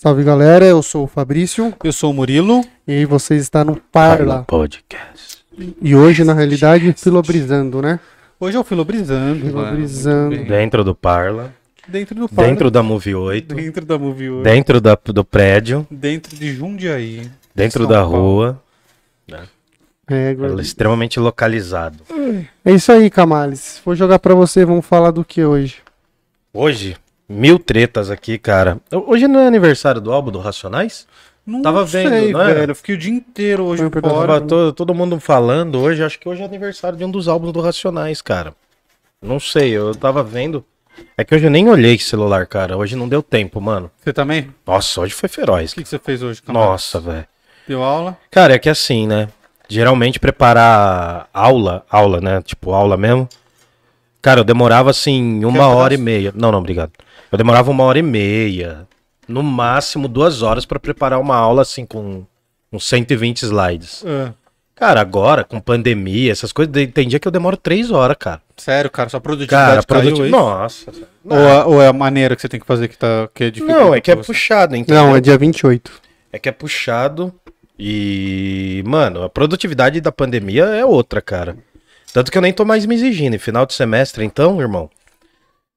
Salve galera, eu sou o Fabrício Eu sou o Murilo. e você está no Parla. Podcast. E hoje, na realidade, filobrizando, né? Hoje é o Filobrizando. Filobrizando. mano. Dentro do Parla. Dentro do Parla. Dentro da Movie 8. Dentro da Movie hoje. Dentro da, do prédio. Dentro de Jundiaí. Dentro São da Paulo. rua. É, agora- Extremamente localizado. é isso aí, Camales. Vou jogar pra você, vamos falar do que hoje? Hoje, mil tretas aqui, cara. Hoje não é aniversário do álbum do Racionais? Não Tava vendo, sei, não é? velho. Eu fiquei o dia inteiro hoje Foi fora. Tava todo, todo mundo falando hoje. Acho que hoje é aniversário de um dos álbuns do Racionais, cara. Não sei, eu tava vendo. É que hoje eu nem olhei esse celular, cara. Hoje não deu tempo, mano. Você também? Nossa, hoje foi feroz. O que, que você fez hoje, Camargo? Nossa, velho. Deu aula? Cara, é que assim, né? Geralmente preparar aula, aula, né? Tipo, aula mesmo. Cara, eu demorava assim uma um hora e meia. Não, não, obrigado. Eu demorava uma hora e meia. No máximo duas horas pra preparar uma aula assim com uns 120 slides. Ah, Cara, agora, com pandemia, essas coisas, de- tem dia que eu demoro três horas, cara. sério, cara, sua produtividade Cara, caiu, é? Nossa. Ou, a- ou é a maneira que você tem que fazer que, tá, que é difícil? Não, é que é você? puxado, entendeu? Não, é dia 28. É que é puxado e, mano, a produtividade da pandemia é outra, cara. Tanto que eu nem tô mais me exigindo. Em final de semestre, então, irmão,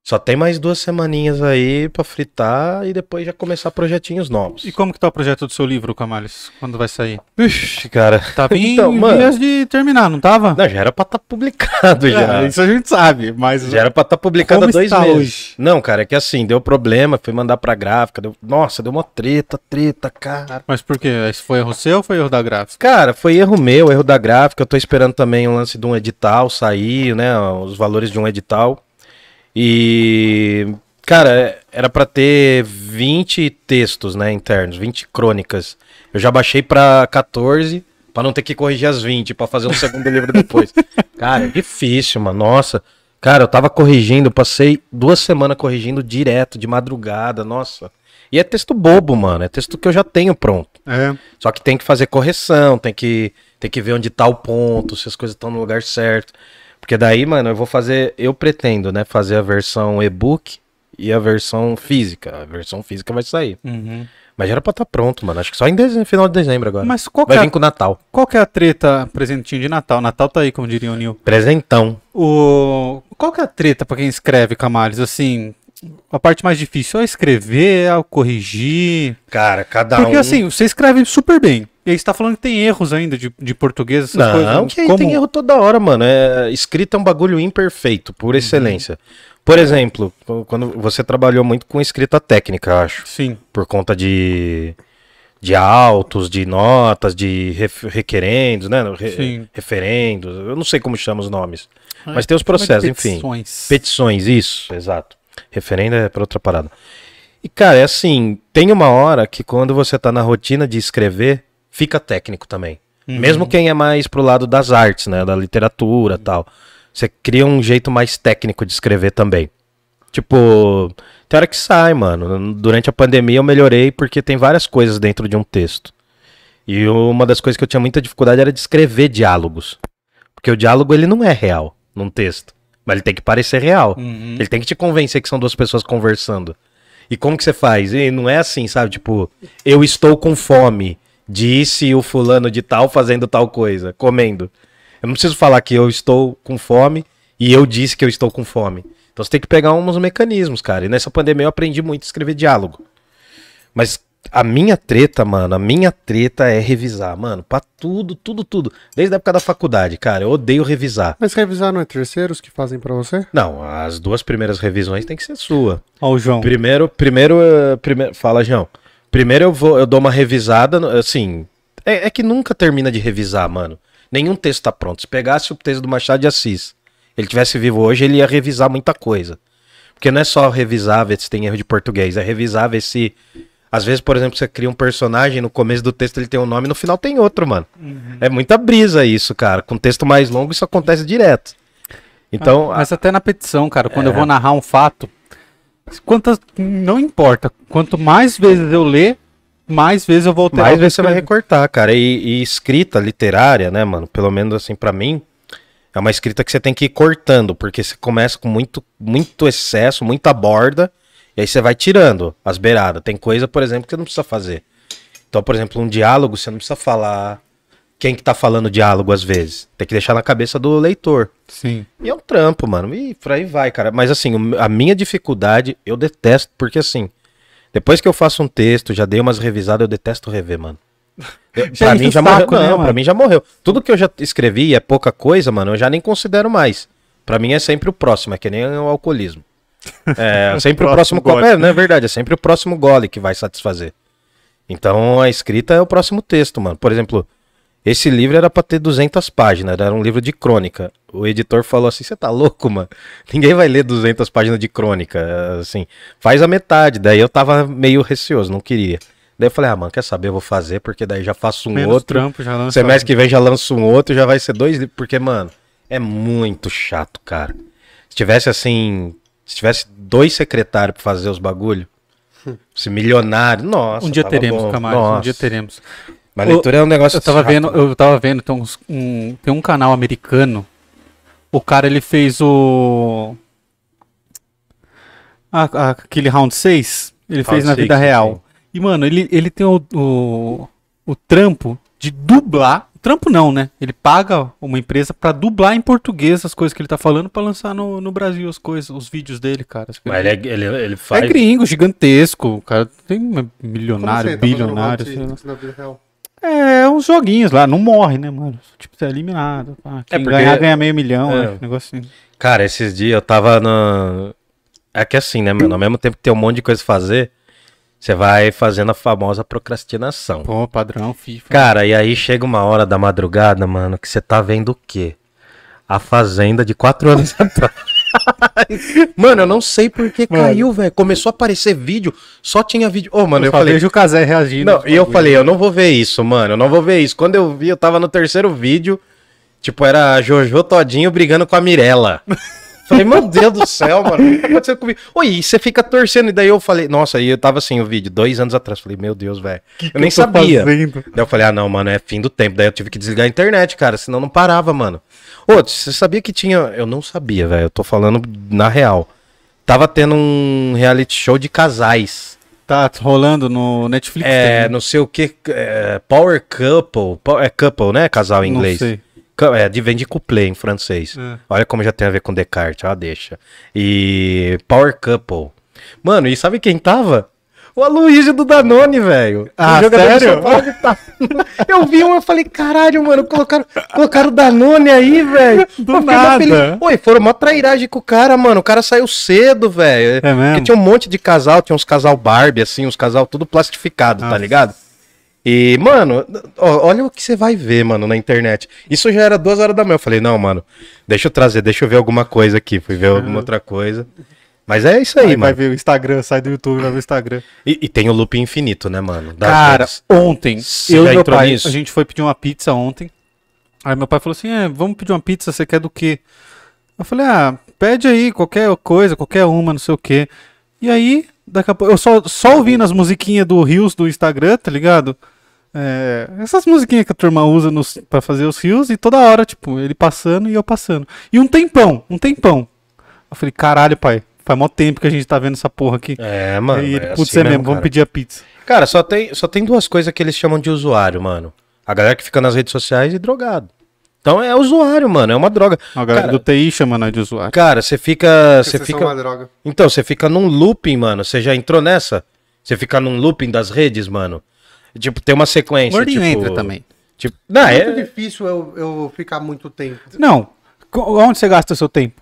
só tem mais duas semaninhas aí pra fritar e depois já começar projetinhos novos. E como que tá o projeto do seu livro, Camales? Quando vai sair? Ixi, cara. Tava em Então, mano. vias de terminar, não tava? Não, já era pra estar publicado já. É, isso a gente sabe, mas... Já era pra estar publicado há Como dois está meses. hoje? Não, cara, é que assim, deu problema, fui mandar pra gráfica, deu... nossa, deu uma treta, treta, cara. Mas por quê? Isso foi erro seu ou foi erro da gráfica? Cara, foi erro meu, erro da gráfica. Eu tô esperando também o lance de um edital sair, né? Os valores de um edital. E, cara, era pra ter 20 textos, né, internos, 20 crônicas. Eu já baixei pra 14 pra não ter que corrigir as 20 pra fazer um segundo livro depois. Cara, é difícil, mano. Nossa. Cara, eu tava corrigindo, passei duas semanas corrigindo direto, de madrugada, nossa. E é texto bobo, mano. É texto que eu já tenho pronto. É. Só que tem que fazer correção, tem que, tem que ver onde tá o ponto, se as coisas estão no lugar certo. Porque daí, mano, eu vou fazer, eu pretendo, né, fazer a versão e-book e a versão física. A versão física vai sair. Uhum. Mas já era pra estar pronto, mano. Acho que só em dezembro, final de dezembro agora. Mas qual vai é, vir com o Natal. qual que é a treta presentinho de Natal? Natal tá aí, como diria o Nil. Presentão. O... Qual que é a treta pra quem escreve, Camales? Assim, a parte mais difícil é escrever, é corrigir. Cara, cada Porque um. assim, você escreve super bem. E aí você tá falando que tem erros ainda de, de português, essas Não, coisas. que aí Como? tem erro toda hora, mano. É, escrita é um bagulho imperfeito, por excelência. Por exemplo, quando você trabalhou muito com escrita técnica, acho. Sim. por conta de, de autos, de notas, de ref- requerendos, né? Re- Sim. referendos, eu não sei como chama os nomes. Mas tem os processos, enfim. Petições. Petições, isso, exato. Referendo é pra outra parada. E, cara, é assim, tem uma hora que quando você tá na rotina de escrever, fica técnico também. Uhum. Mesmo quem é mais pro lado das artes, né? Da literatura e tal. Você cria um jeito mais técnico de escrever também. Tipo, tem hora que sai, mano. Durante a pandemia eu melhorei porque tem várias coisas dentro de um texto. E uma das coisas que eu tinha muita dificuldade era de escrever diálogos. Porque o diálogo ele não é real num texto. Mas ele tem que parecer real. Uhum. Ele tem que te convencer que são duas pessoas conversando. E como que você faz? E não é assim, sabe? Tipo, eu estou com fome. Disse o fulano de tal fazendo tal coisa, comendo. Eu não preciso falar que eu estou com fome e eu disse que eu estou com fome. Então você tem que pegar uns mecanismos, cara. E nessa pandemia eu aprendi muito a escrever diálogo. Mas a minha treta, mano, a minha treta é revisar, mano, pra tudo, tudo, tudo. Desde a época da faculdade, cara, eu odeio revisar. Mas revisar não é terceiros que fazem pra você? Não, as duas primeiras revisões tem que ser sua. Ó, o João. Primeiro, primeiro, eh, primeiro, fala, João. Primeiro eu vou, eu dou uma revisada, assim, é, é que nunca termina de revisar, mano. Nenhum texto tá pronto. Se pegasse o texto do Machado de Assis, ele tivesse vivo hoje, ele ia revisar muita coisa. Porque não é só revisar, ver se tem erro de português, é revisar, ver se às vezes, por exemplo, você cria um personagem, no começo do texto ele tem um nome, no final tem outro, mano. É muita brisa isso, cara. Com texto mais longo isso acontece direto. Então, Ah, mas até na petição, cara, quando É. eu vou narrar um fato, quantas. Não importa. Quanto mais vezes eu ler, mais vezes eu vou alterar. Mais vezes você vai recortar, cara. E, e escrita literária, né, mano? Pelo menos assim, pra mim, é uma escrita que você tem que ir cortando, porque você começa com muito, muito excesso, muita borda, E aí você vai tirando as beiradas. Tem coisa, por exemplo, que você não precisa fazer. Então, por exemplo, um diálogo, você não precisa falar quem que tá falando diálogo às vezes. Tem que deixar na cabeça do leitor. Sim. E é um trampo, mano. E por aí vai, cara. Mas assim, a minha dificuldade, eu detesto, porque assim, depois que eu faço um texto, já dei umas revisadas, eu detesto rever, mano. Eu, pra mim já saco, morreu. né, Não, pra mim já morreu. Tudo que eu já escrevi e é pouca coisa, mano, eu já nem considero mais. Pra mim é sempre o próximo, é que nem o alcoolismo. É sempre o próximo próximo gole. É, não é verdade, é sempre o próximo gole que vai satisfazer. Então a escrita é o próximo texto, mano. Por exemplo, esse livro era pra ter 200 páginas, era um livro de crônica. O editor falou assim: "Você tá louco, mano? Ninguém vai ler 200 páginas de crônica, assim. Faz a metade". Daí eu tava meio receoso, não queria. Daí eu falei: "Ah, mano, quer saber? Eu vou fazer porque daí já faço um Menos outro. trampo, já lança. Semestre que vem já lanço um outro, já vai ser dois livros, porque mano, é muito chato, cara. Se tivesse assim, se tivesse dois secretários pra fazer os bagulho, se milionário, nossa, Um dia teremos, bom. Camargo. Um dia teremos. Mas leitura é um negócio Eu tava chato, vendo, né? eu tava vendo, tem, uns- um, tem um canal americano. O cara ele fez o. a- a- aquele round 6. Ele fez Round na six, vida sim. real. E, mano, ele, ele tem o, o, o trampo de dublar. Trampo não, né? Ele paga uma empresa pra dublar em português as coisas que ele tá falando pra lançar no, no Brasil as coisas, os vídeos dele, cara. Mas ele, é- ele, ele faz. É gringo, gigantesco. O cara tem um Como milionário, você tá fazendo bilionário. round na? É, uns joguinhos lá, não morre, né, mano? Tipo, você é eliminado. pá. Quem porque- ganhar, ganha meio milhão, É. né? Assim. Cara, esses dias eu tava no. É que assim, né, mano? Ao mesmo tempo que tem um monte de coisa pra fazer, você vai fazendo a famosa procrastinação. Pô, padrão, FIFA. Cara, e aí chega uma hora da madrugada, mano, que você tá vendo o quê? A Fazenda de quatro anos atrás. mano, eu não sei por que Mano. caiu, velho. Começou a aparecer vídeo, só tinha vídeo. Ô, mano, eu, eu, falei. vejo o Casé reagindo. Não, aos e eu falei, eu não vou ver isso, mano. Eu não vou ver isso. Quando eu vi, eu tava no terceiro vídeo. Tipo, era a Jojo Todinho brigando com a Mirella. Falei, meu Deus do céu, mano. O que tá acontecendo comigo? Oi, e você fica torcendo. E daí eu falei, nossa, aí eu tava assim o vídeo, dois anos atrás. Falei, meu Deus, velho. Eu nem eu sabia. fazendo? Daí eu falei, ah, não, mano, é fim do tempo. Daí eu tive que desligar a internet, cara, senão não parava, mano. Ô, você sabia que tinha. Eu não sabia, velho. Eu tô falando na real. Tava tendo um reality show de casais. Tá rolando no Netflix. É, também. não sei o que. É, power Couple. É couple, né? Casal em Não inglês. sei. É, de, vem de couplé em francês. É. Olha como já tem a ver com Descartes, ó, deixa. E Power Couple. Mano, e sabe quem tava? O Aloysio do Danone, velho. Ah, sério? Tá- Eu vi um, eu falei, caralho, mano, colocaram, colocaram o Danone aí, velho. Do nada. Oi, foram uma trairagem com o cara, mano. O cara saiu cedo, velho. É mesmo? Porque tinha um monte de casal, tinha uns casal Barbie, assim, uns casal tudo plastificado, tá Nossa. ligado? E, mano, ó, olha o que você vai ver, mano, na internet. Isso já era duas horas da manhã. Eu falei, não, mano, deixa eu trazer, deixa eu ver alguma coisa aqui. Fui ver alguma outra coisa. Mas é isso aí, Aí vai mano. ver o Instagram, sai do YouTube, vai ver o Instagram. E, e tem o loop infinito, né, mano? Das Cara, ontem, Você eu já e meu pai, nisso? a gente foi pedir uma pizza ontem. Aí meu pai falou assim: é, vamos pedir uma pizza, você quer do quê? Eu falei, ah, pede aí qualquer coisa, qualquer uma, não sei o quê. E aí, daqui a pouco, eu só, só ouvindo as musiquinhas do Rios do Instagram, tá ligado? É, essas musiquinhas que a turma usa nos, pra fazer os rios e toda hora, tipo, ele passando e eu passando. E um tempão, um tempão. Eu falei, caralho, pai, faz mó tempo que a gente tá vendo essa porra aqui. É, mano. e ele, é putz, assim é mesmo, vamos pedir a pizza. Cara, só tem, só tem duas coisas que eles chamam de usuário, mano. A galera que fica nas redes sociais e drogado. Então é usuário, mano, é uma droga. A galera Cara, do TI chama nós de usuário. Cara, você fica. Você são uma fica. droga. Então, você fica num looping, mano. Você já entrou nessa? Você fica num looping das redes, mano. Tipo, tem uma sequência. Gordinho tipo, entra também. Tipo, não, É muito é. difícil eu, eu ficar muito tempo. Não. Onde você gasta seu tempo?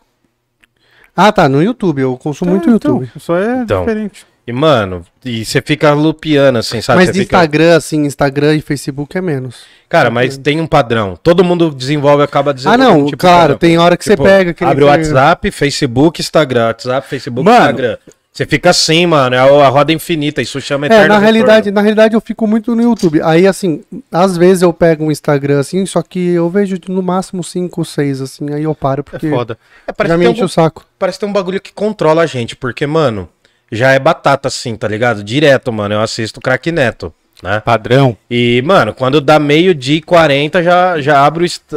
Ah, tá, no YouTube. Eu consumo muito Ah, YouTube. Então, só é Então. diferente. E, mano, e você fica lupiando, assim, sabe? Mas de fica- Instagram, assim, Instagram e Facebook é menos. Cara, mas tem um padrão. Todo mundo desenvolve, acaba Ah, desenvolvendo. não, tipo, claro, padrão. tem hora que Tipo, você pega aquele. Abre o WhatsApp, Facebook, Instagram. WhatsApp, Facebook, Mano. Instagram. Você fica assim, mano. É a roda infinita. Isso chama É, eterno na retorno. realidade, na realidade eu fico muito no YouTube. Aí, assim, às vezes eu pego um Instagram, assim, só que eu vejo no máximo 5 ou 6, assim, aí eu paro, É porque foda. É, parece, já que me tem enche algum- o saco. parece que tem um bagulho que controla a gente. Porque, mano, já é batata assim, tá ligado? Direto, mano. Eu assisto o Crack Neto. Né? Padrão. E, mano, quando dá meio-dia e 40, já, já abre o,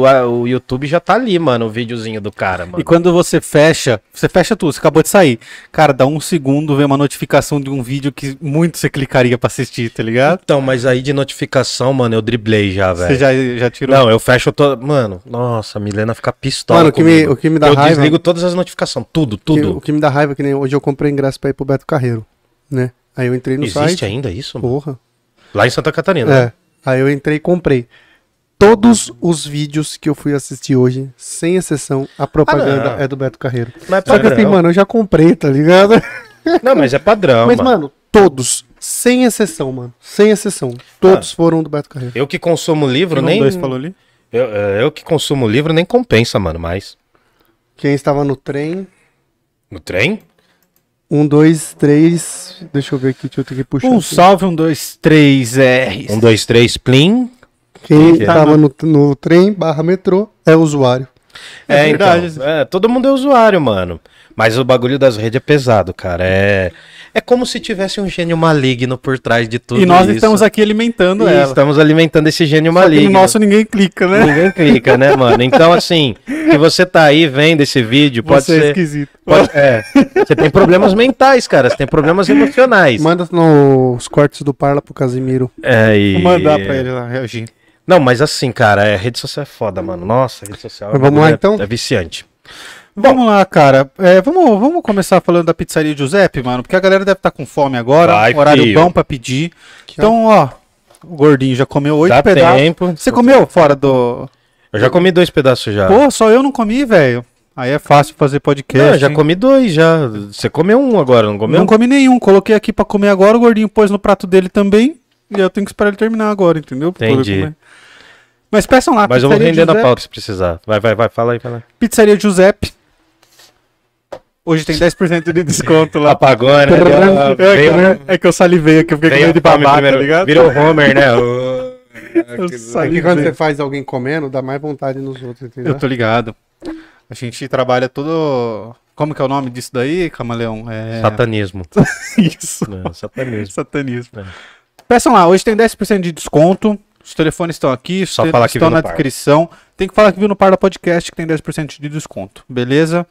o, a- o YouTube já tá ali, mano, o videozinho do cara, mano. E quando você fecha, você fecha tudo, você acabou de sair. Cara, dá um segundo, vem uma notificação de um vídeo que muito você clicaria pra assistir, tá ligado? Então, mas aí de notificação, mano, eu driblei já, velho. Você já, já tirou. Não, eu fecho todo. Mano, nossa, a Milena fica pistola. Mano, o que me- o que me dá eu raiva- desligo todas as notificações, tudo, Que- tudo. o que me dá raiva é que nem hoje eu comprei ingresso pra ir pro Beto Carreiro, né? Aí eu entrei no Existe site. ainda isso? mano? Porra. Lá em Santa Catarina. É. Aí eu entrei e comprei. Todos os vídeos que eu fui assistir hoje, sem exceção, a propaganda Ah, é do Beto Carreiro. Não é Só que assim, mano, eu já comprei, tá ligado? Não, mas é padrão, Mas, mano. mano, todos, sem exceção, mano. Sem exceção. Todos Ah. foram do Beto Carreiro. Eu que consumo livro, Um, nem. dois falou ali. Eu, é, eu que consumo livro nem compensa, mano, mais. Quem estava no trem, No trem? Um, dois, três. Deixa eu ver aqui, deixa eu ter que puxar. Um aqui. salve, um, dois, três, R. Um, dois, três, plim. Quem que é? estava no, no trem barra metrô é usuário. É É, verdade. então. É, todo mundo é usuário, mano. Mas o bagulho das redes é pesado, cara. É, é como se tivesse um gênio maligno por trás de tudo E nós isso. estamos aqui alimentando E ela. estamos alimentando esse gênio Só que maligno. no nosso ninguém clica, né? Ninguém clica, né, mano? Então, assim, se você tá aí vendo esse vídeo, pode Você é ser. esquisito. pode- é, você tem problemas mentais, cara. Você tem problemas emocionais. Manda nos cortes do Parla pro Casimiro. É, e... Vou mandar pra ele lá reagir. Não, mas assim, cara, é, rede social é foda, mano. Nossa, rede social Mas vamos lá, bagulho então? É, é viciante. Vamos lá, cara. É, vamos, vamos começar falando da pizzaria Giuseppe, mano, porque a galera deve estar com fome agora. Vai, horário filho. bom pra pedir. Então, ó, o gordinho já comeu oito Dá pedaços. tempo. Você comeu fora do. Eu já comi dois pedaços já. Pô, só eu não comi, velho. Aí é fácil fazer podcast. Não, já hein? comi dois já. Você comeu um agora, não comeu? Não comi nenhum. Coloquei aqui pra comer agora, o gordinho pôs no prato dele também. E eu tenho que esperar ele terminar agora, entendeu? Entendi. Mas peçam lá, Mas eu vou render na Giuseppe. pauta se precisar. Vai, vai, vai. Fala aí, fala aí. Pizzaria Giuseppe. Hoje tem 10% de desconto lá. Apagou, né? É que, Veio- né, é que eu salivei aqui, eu fiquei com medo de a fome babar, tá ligado? Virou Homer, né? Ô, Eu É que quando você faz alguém comendo, dá mais vontade nos outros, entendeu? Eu tô ligado. A gente trabalha tudo. Como que é o nome disso daí, Camaleão? É... Satanismo. Isso. Não, satanismo. Satanismo. É. Peçam lá, hoje tem 10% de desconto. Os telefones estão aqui, Só te- falar que estão na descrição. Tem que falar que viu no Parla Podcast que tem 10% de desconto, beleza?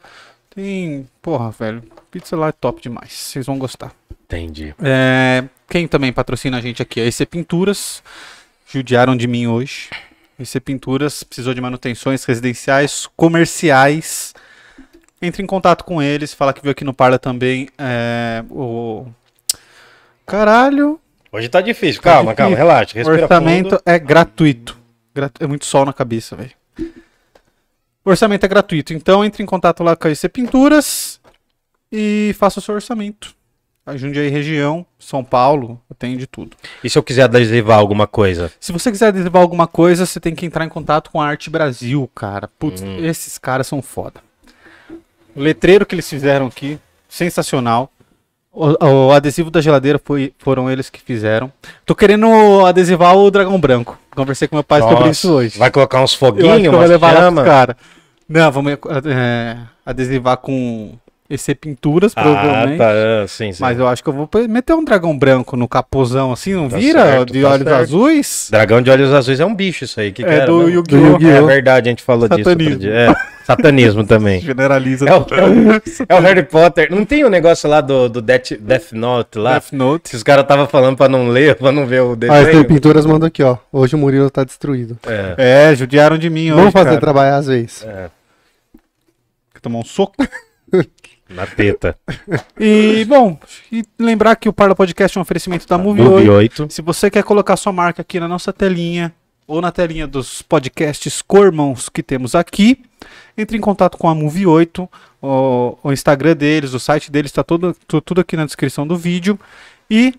Tem. Porra, velho. Pizza lá é top demais. Vocês vão gostar. Entendi. É, quem também patrocina a gente aqui é EC Pinturas. Judiaram de mim hoje. EC Pinturas precisou de manutenções residenciais, comerciais. Entre em contato com eles, fala que viu aqui no Parla também. É, o caralho, Hoje tá difícil. Calma, difícil. calma, relaxa. o Respira orçamento fundo. é gratuito. Gratu- É muito sol na cabeça, velho. O orçamento é gratuito. Então entre em contato lá com a EC Pinturas e faça o seu orçamento. A Jundiaí região, São Paulo, tem de tudo. E se eu quiser adesivar alguma coisa? Se você quiser adesivar alguma coisa, você tem que entrar em contato com a Arte Brasil, cara. Putz, Hum. esses caras são foda. O letreiro que eles fizeram aqui, sensacional. O, o adesivo da geladeira foi, foram eles que fizeram. Tô querendo adesivar o dragão branco. Conversei com meu pai sobre Nossa, isso hoje. Vai colocar uns foguinhos, umas levar lá chama? pros caras. Não, vamos é, adesivar com EC Pinturas, Ah, provavelmente. tá. ah, Sim, sim. Mas eu acho que eu vou meter um dragão branco no capuzão assim, não Tá vira? certo, de tá olhos certo. azuis? Dragão de olhos azuis é um bicho isso aí. Que que É era do mesmo? Yu-Gi-Oh! Do Yu-Gi-Oh! É verdade, a gente falou disso. Satanismo. dia. É, satanismo também. Generaliza. É o, é o Harry Potter. Não tem o um negócio lá do, do Death, Death Note lá? Death Note. Se os caras estavam falando pra não ler, pra não ver o Ah, esse desenho. Pinturas mandou aqui, ó. Hoje o Murilo tá destruído. É, É, judiaram de mim Vamos hoje, fazer cara. trabalhar às vezes. é, Tomar um soco. Na teta. E, bom, e lembrar que o Parla Podcast é um oferecimento da Movie Movie 8. 8. Se você quer colocar sua marca aqui na nossa telinha ou na telinha dos podcasts cormãos que temos aqui, entre em contato com a Movie 8, o, o Instagram deles, o site deles, está tudo, tu- tudo aqui na descrição do vídeo e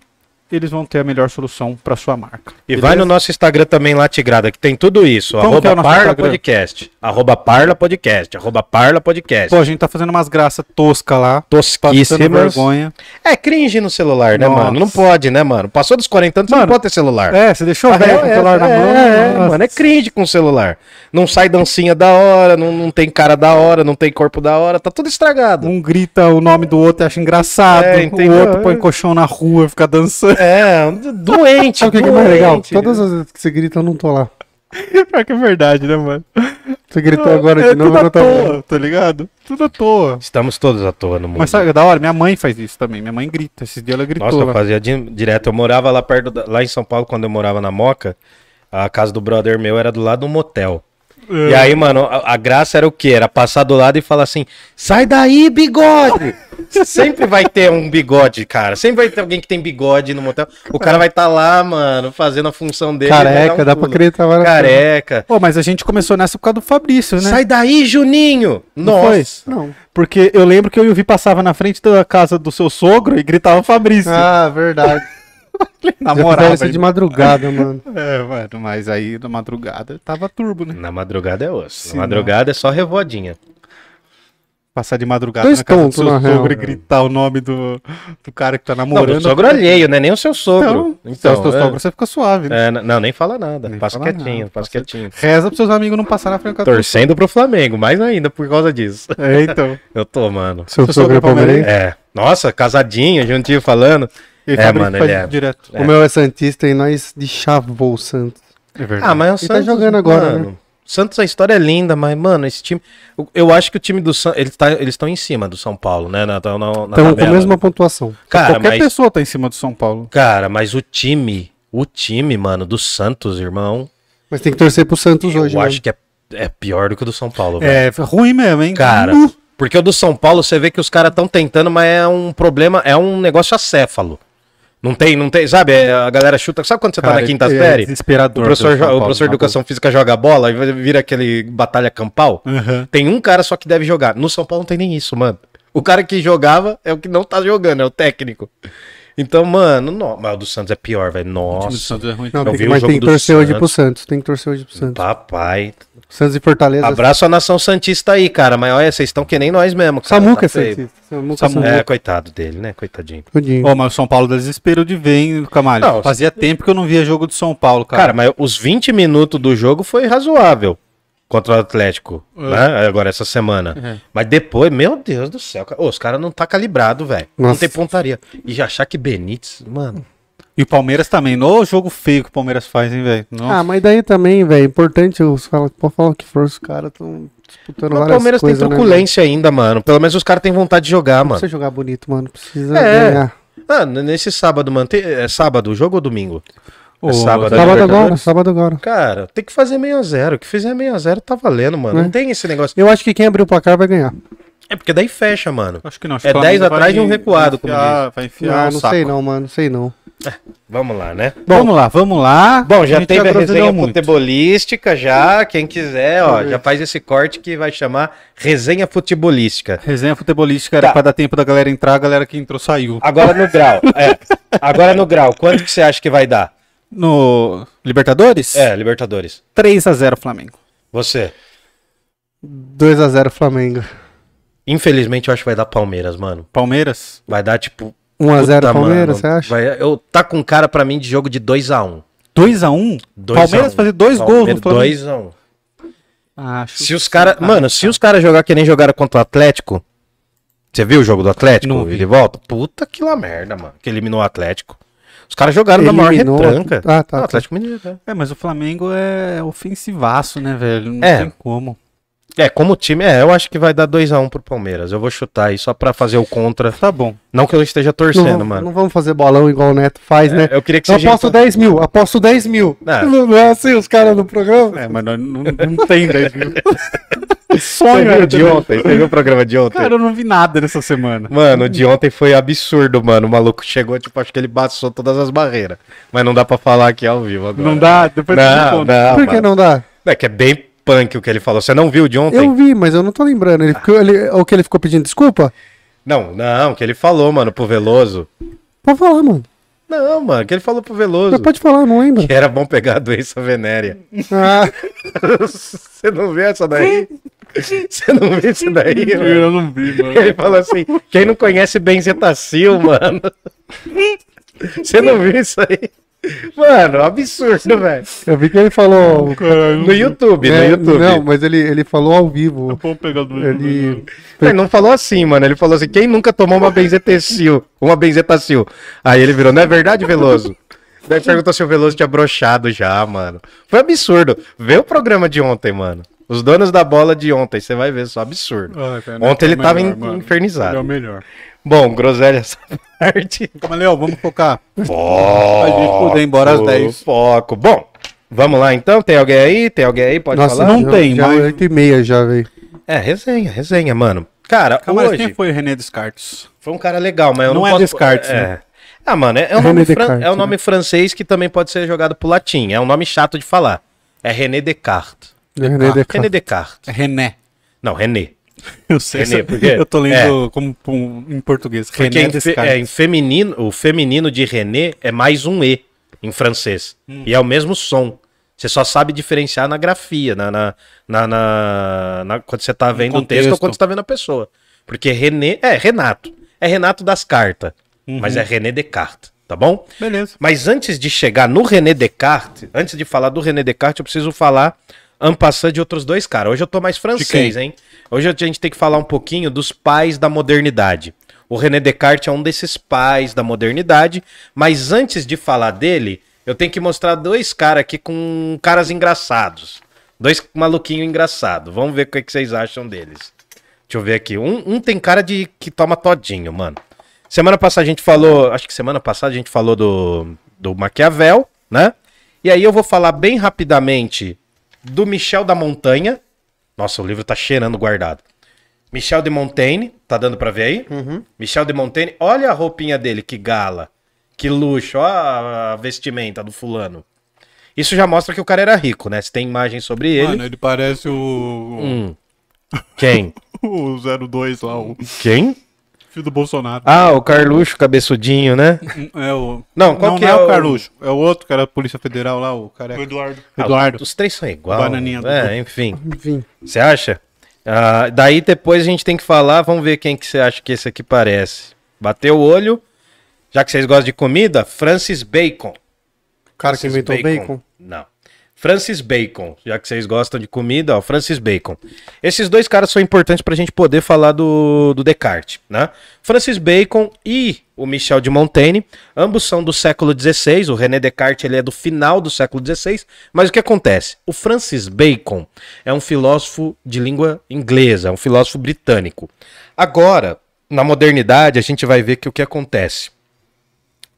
eles vão ter a melhor solução para sua marca. E Beleza? vai no nosso Instagram também lá, Tigrada, que tem tudo isso. Como é arroba nosso Parla Instagram? Podcast. Arroba Parla Podcast. Arroba Parla Podcast. Pô, a gente tá fazendo umas graças tosca lá, Tosquíssimas. vergonha. É cringe no celular, né, Nossa. mano? Não pode, né, mano? Passou dos 40 anos, você não Mano, pode ter celular. É, você deixou o A velho com o é celular na essa, mão. É, é, mano, é cringe com o celular. Não sai dancinha da hora, não, não tem cara da hora, não tem corpo da hora, tá tudo estragado. Um grita o nome do outro e acha engraçado. É, o outro põe É. colchão na rua fica dançando. É, doente. Sabe o que, que é mais legal? doente. Todas as vezes que você grita, eu não tô lá. Pior que é verdade, né, mano? Você gritou agora é de novo, tudo eu à não tô lá. toa, tá ligado? Tudo à toa. Estamos todos à toa no mundo. Mas sabe, é da hora, minha mãe faz isso também. Minha mãe grita. Esses dias ela gritou. Nossa, eu fazia di- direto. Eu morava lá perto, da- lá em São Paulo, quando eu morava na Moca. A casa do brother meu era do lado de um motel. E É. aí, mano, a, a graça era o quê? Era passar do lado e falar assim: sai daí, bigode! Sempre vai ter um bigode, cara. Sempre vai ter alguém que tem bigode no motel. O cara vai estar lá, mano, fazendo a função dele. Careca, um dá pra acreditar várias Careca. Pô, mas a gente começou nessa por causa do Fabrício, né? Sai daí, Juninho! Não foi? Nossa! Não. Porque eu lembro que eu e o Vi passava na frente da casa do seu sogro e gritava Fabrício. Ah, verdade. Na Já moral. fizeram isso de madrugada, mano. É, mano, mas aí na madrugada tava turbo, né? Na madrugada é osso. Sim, na madrugada é só revoadinha. Passar de madrugada Dois na casa do seu sogro real. e gritar o nome do, do cara que tá Não, namorando. do sogro alheio, né? Nem o seu sogro. Então, então Então, seu é. sogro você fica suave, né? É, não, nem fala nada. Nem passa fala quietinho, nada, passa quietinho. Reza pros seus amigos não passar na frente Torcendo pro Flamengo, mais ainda por causa disso. É, então. Eu tô, mano. Seu Seu sogro é sogro é palmeirense? É. Nossa, casadinho, juntinho falando. Ele É, mano, ele é. direto. É. O meu é Santista e nós de chavou o Santos. É verdade. Ah, mas o Ele tá Santos. jogando agora, mano, né? Santos, a história é linda, mas, mano, esse time. eu- Eu acho que o time do Santos. Eles tá, eles estão em cima do São Paulo, né? Na, na, na Estamos com a mesma pontuação. Cara, Qualquer mas, pessoa tá em cima do São Paulo. cara, mas o time. O time, mano, do Santos, irmão. Mas tem que torcer pro Santos eu hoje, acho né? que é, é pior do que o do São Paulo, velho. É ruim mesmo, hein? Cara, Uh, porque o do São Paulo você vê que os caras estão tentando, mas é um problema, é um negócio acéfalo. Não tem, não tem, sabe? é, A galera chuta. Sabe quando você tá cara, na quinta é série? O Desesperador. professor, do São jo- o Paulo, professor de na educação física joga bola e vira aquele batalha campal. Aham. Tem um cara só que deve jogar. No São Paulo não tem nem isso, mano. O cara que jogava é o que não tá jogando, é o técnico. Então, mano, não, mas o do Santos é pior, velho. O time do Nossa. Santos é ruim. Não, Eu tem o mas jogo tem que do torcer hoje Santos. pro Santos. Tem que torcer hoje pro Santos. Papai. Santos e Fortaleza. Abraço a nação Santista aí, cara. Mas olha, vocês estão que nem nós mesmo. Cara. Samuca é Tá. Santista. Samuca, Samu- Samuca. É, coitado dele, né? Coitadinho. Ô, mas o São Paulo dá desespero de ver, hein, Camalho? Não, Fazia tempo que eu não via jogo do São Paulo, cara. Cara, mas os 20 minutos do jogo foi razoável contra o Atlético, né? Agora, essa semana. É. Mas depois, meu Deus do céu, cara. Ô, os caras não tá calibrado, velho. Não tem pontaria. E já achar que Benítez, mano. E o Palmeiras também. No jogo feio que o Palmeiras faz, hein, velho? Ah, mas daí também, velho, importante, os fala, pode falar o que for, os caras estão disputando Mas o várias Palmeiras coisas, tem né, truculência ainda, mano. Pelo menos os caras têm vontade de jogar, Não mano. precisa jogar bonito, mano. Precisa É. ganhar. Ah, nesse sábado, mano. tem- É sábado o jogo ou domingo? É sábado? Sábado agora, sábado agora. Cara, tem que fazer meio a zero. O que fizer meio a zero tá valendo, mano. É. Não tem esse negócio. Eu acho que quem abrir o placar vai ganhar. É porque daí fecha, mano. Acho que não. acho É que o 10 Flamengo atrás de um recuado, como vai enfiar, vai enfiar Ah, o não saco. sei não, mano, não sei não. Vamos lá, né? vamos lá, vamos lá. Bom, já teve a resenha muito. futebolística já. Quem quiser, ó, já faz esse corte que vai chamar resenha futebolística. Resenha futebolística era Tá. pra dar tempo da galera entrar, a galera que entrou saiu. Agora no grau. É. Agora no grau, quanto que você acha que vai dar? No Libertadores? É, Libertadores. 3x0 Flamengo. Você. 2x0 Flamengo. Infelizmente, eu acho que vai dar Palmeiras, mano. Palmeiras? Vai dar, tipo. 1x0 puta, Palmeiras, mano, você acha? Vai, eu, tá com cara pra mim de jogo de 2x1. 2x1? Palmeiras fazer dois gols no Flamengo. 2x1. Acho. Se os caras. Mano, se os caras jogar que nem jogaram contra o Atlético. Você viu o jogo do Atlético? Ele volta? Puta que lá merda, mano. Que eliminou o Atlético. Os caras jogaram na maior Eliminou- retranca. Ah, tá, Não, tá. Atlético Mineiro, né? É, mas o Flamengo é ofensivaço, né, velho? Não É. tem como. É, como time, é, eu acho que vai dar 2x1 pro Palmeiras. Eu vou chutar aí só pra fazer o contra. Tá bom. Não que eu esteja Não, torcendo, vamos- mano. não vamos fazer bolão igual o Neto faz, né? Eu queria que Eu aposto 10 mil, aposto 10 mil. Ah. Não é assim os caras no programa? É, mas não, não, não tem 10 mil. Você Sonho viu era de ontem? Você viu o programa de ontem? Cara, eu não vi nada nessa semana. Mano, o de ontem foi absurdo, mano. O maluco chegou, tipo, acho que ele passou todas as barreiras. Mas não dá pra falar aqui ao vivo agora. Não dá? Depois Não, não. Por que mano. não dá? É que é bem punk o que ele falou. Você não viu o de ontem? Eu vi, mas eu não tô lembrando. Ele ficou, ele, o que ele ficou pedindo desculpa? Não, não, que ele falou, mano, pro Veloso. Pode falar, mano. Não, mano, que ele falou pro Veloso. Você pode falar, não lembro. Que era bom pegar a doença venérea. Ah, Você não viu essa daí? Você não viu isso daí, mano? Eu não vi, mano. Ele falou assim: quem não conhece Benzetacil, mano. Você não viu isso aí? Mano, absurdo, velho. Eu vi que ele falou. No YouTube, É, no YouTube. Não, mas ele, ele falou ao vivo. Vamos pegar do Ele. Ele não falou assim, mano. Ele falou assim: quem nunca tomou uma benzetacil? Uma benzetacil. Aí ele virou, não é verdade, Veloso? Daí perguntou se o Veloso tinha brochado já, mano. Foi absurdo. Vê o programa de ontem, mano. Os donos da bola de ontem, você vai ver só absurdo. Ontem ele tava in- infernizado. É o melhor. Bom, groselha essa parte. Calma, Léo, vamos focar. Foco. A gente poder ir embora às 10. Foco. Bom, vamos lá então. Tem alguém aí? Tem alguém aí? Pode Nossa, falar? não já, tem, já mas- 8 e meia já, velho. É, resenha, resenha, mano. Cara, Calma, mas hoje quem foi René Descartes? foi um cara legal, mas eu não, Não é posso... Descartes, é. né? Ah, mano, é, é um, nome fran- Descartes, é um né? nome francês que também pode ser jogado pro latim. É um nome chato de falar. É René Descartes. René René Descartes. Descartes. É René. Não, René. Eu sei. René, se- por quê? Eu tô lendo como um- em português. Porque René em, fe- Descartes. é, em feminino, o feminino de René é mais um E em francês. Hum. E é o mesmo som. Você só sabe diferenciar na grafia, na, na, na- na- na- quando você tá vendo um texto ou quando você tá vendo a pessoa. Porque René é Renato. É Renato das cartas. Uhum. Mas é René Descartes, tá bom? Beleza. Mas antes de chegar no René Descartes, antes de falar do René Descartes, eu preciso falar en passant de outros dois caras. Hoje eu tô mais francês, hein? Hoje a gente tem que falar um pouquinho dos pais da modernidade. O René Descartes é um desses pais da modernidade, mas antes de falar dele, eu tenho que mostrar dois caras aqui com caras engraçados. Dois maluquinhos engraçados. Vamos ver o que, que vocês acham deles. Deixa eu ver aqui. Um, um tem cara de que toma todinho, mano. Semana passada a gente falou, acho que semana passada a gente falou do, do Maquiavel, né? E aí eu vou falar bem rapidamente do Michel da Montanha. Nossa, o livro tá cheirando guardado. Michel de Montaigne, tá dando pra ver aí? Michel de Montaigne, olha a roupinha dele, que gala, que luxo, olha a vestimenta do fulano. Isso já mostra que o cara era rico, né? Se tem imagem sobre ele. Mano, ele parece o. Hum. Quem? O 02 lá, o Quem? Filho do Bolsonaro. Ah, o Carluxo cabeçudinho, né? É o. Não, qual não, que não é é o- o Carluxo. É o outro que era da Polícia Federal lá, o cara. Eduardo. Eduardo. Ah, os três são igual. Bananinha do- É, enfim. Enfim. Você acha? Ah, daí depois a gente tem que falar, vamos ver quem que você acha que esse aqui parece. Bateu o olho, já que vocês gostam de comida, Francis Bacon. O cara que Francis inventou bacon. Não. Francis Bacon, já que vocês gostam de comida, ó, Francis Bacon. Esses dois caras são importantes pra gente poder falar do, do Descartes, né? Francis Bacon e o Michel de Montaigne, ambos são do século XVI, o René Descartes ele é do final do século XVI, mas o que acontece? O Francis Bacon é um filósofo de língua inglesa, um filósofo britânico. Agora, na modernidade, a gente vai ver que o que acontece?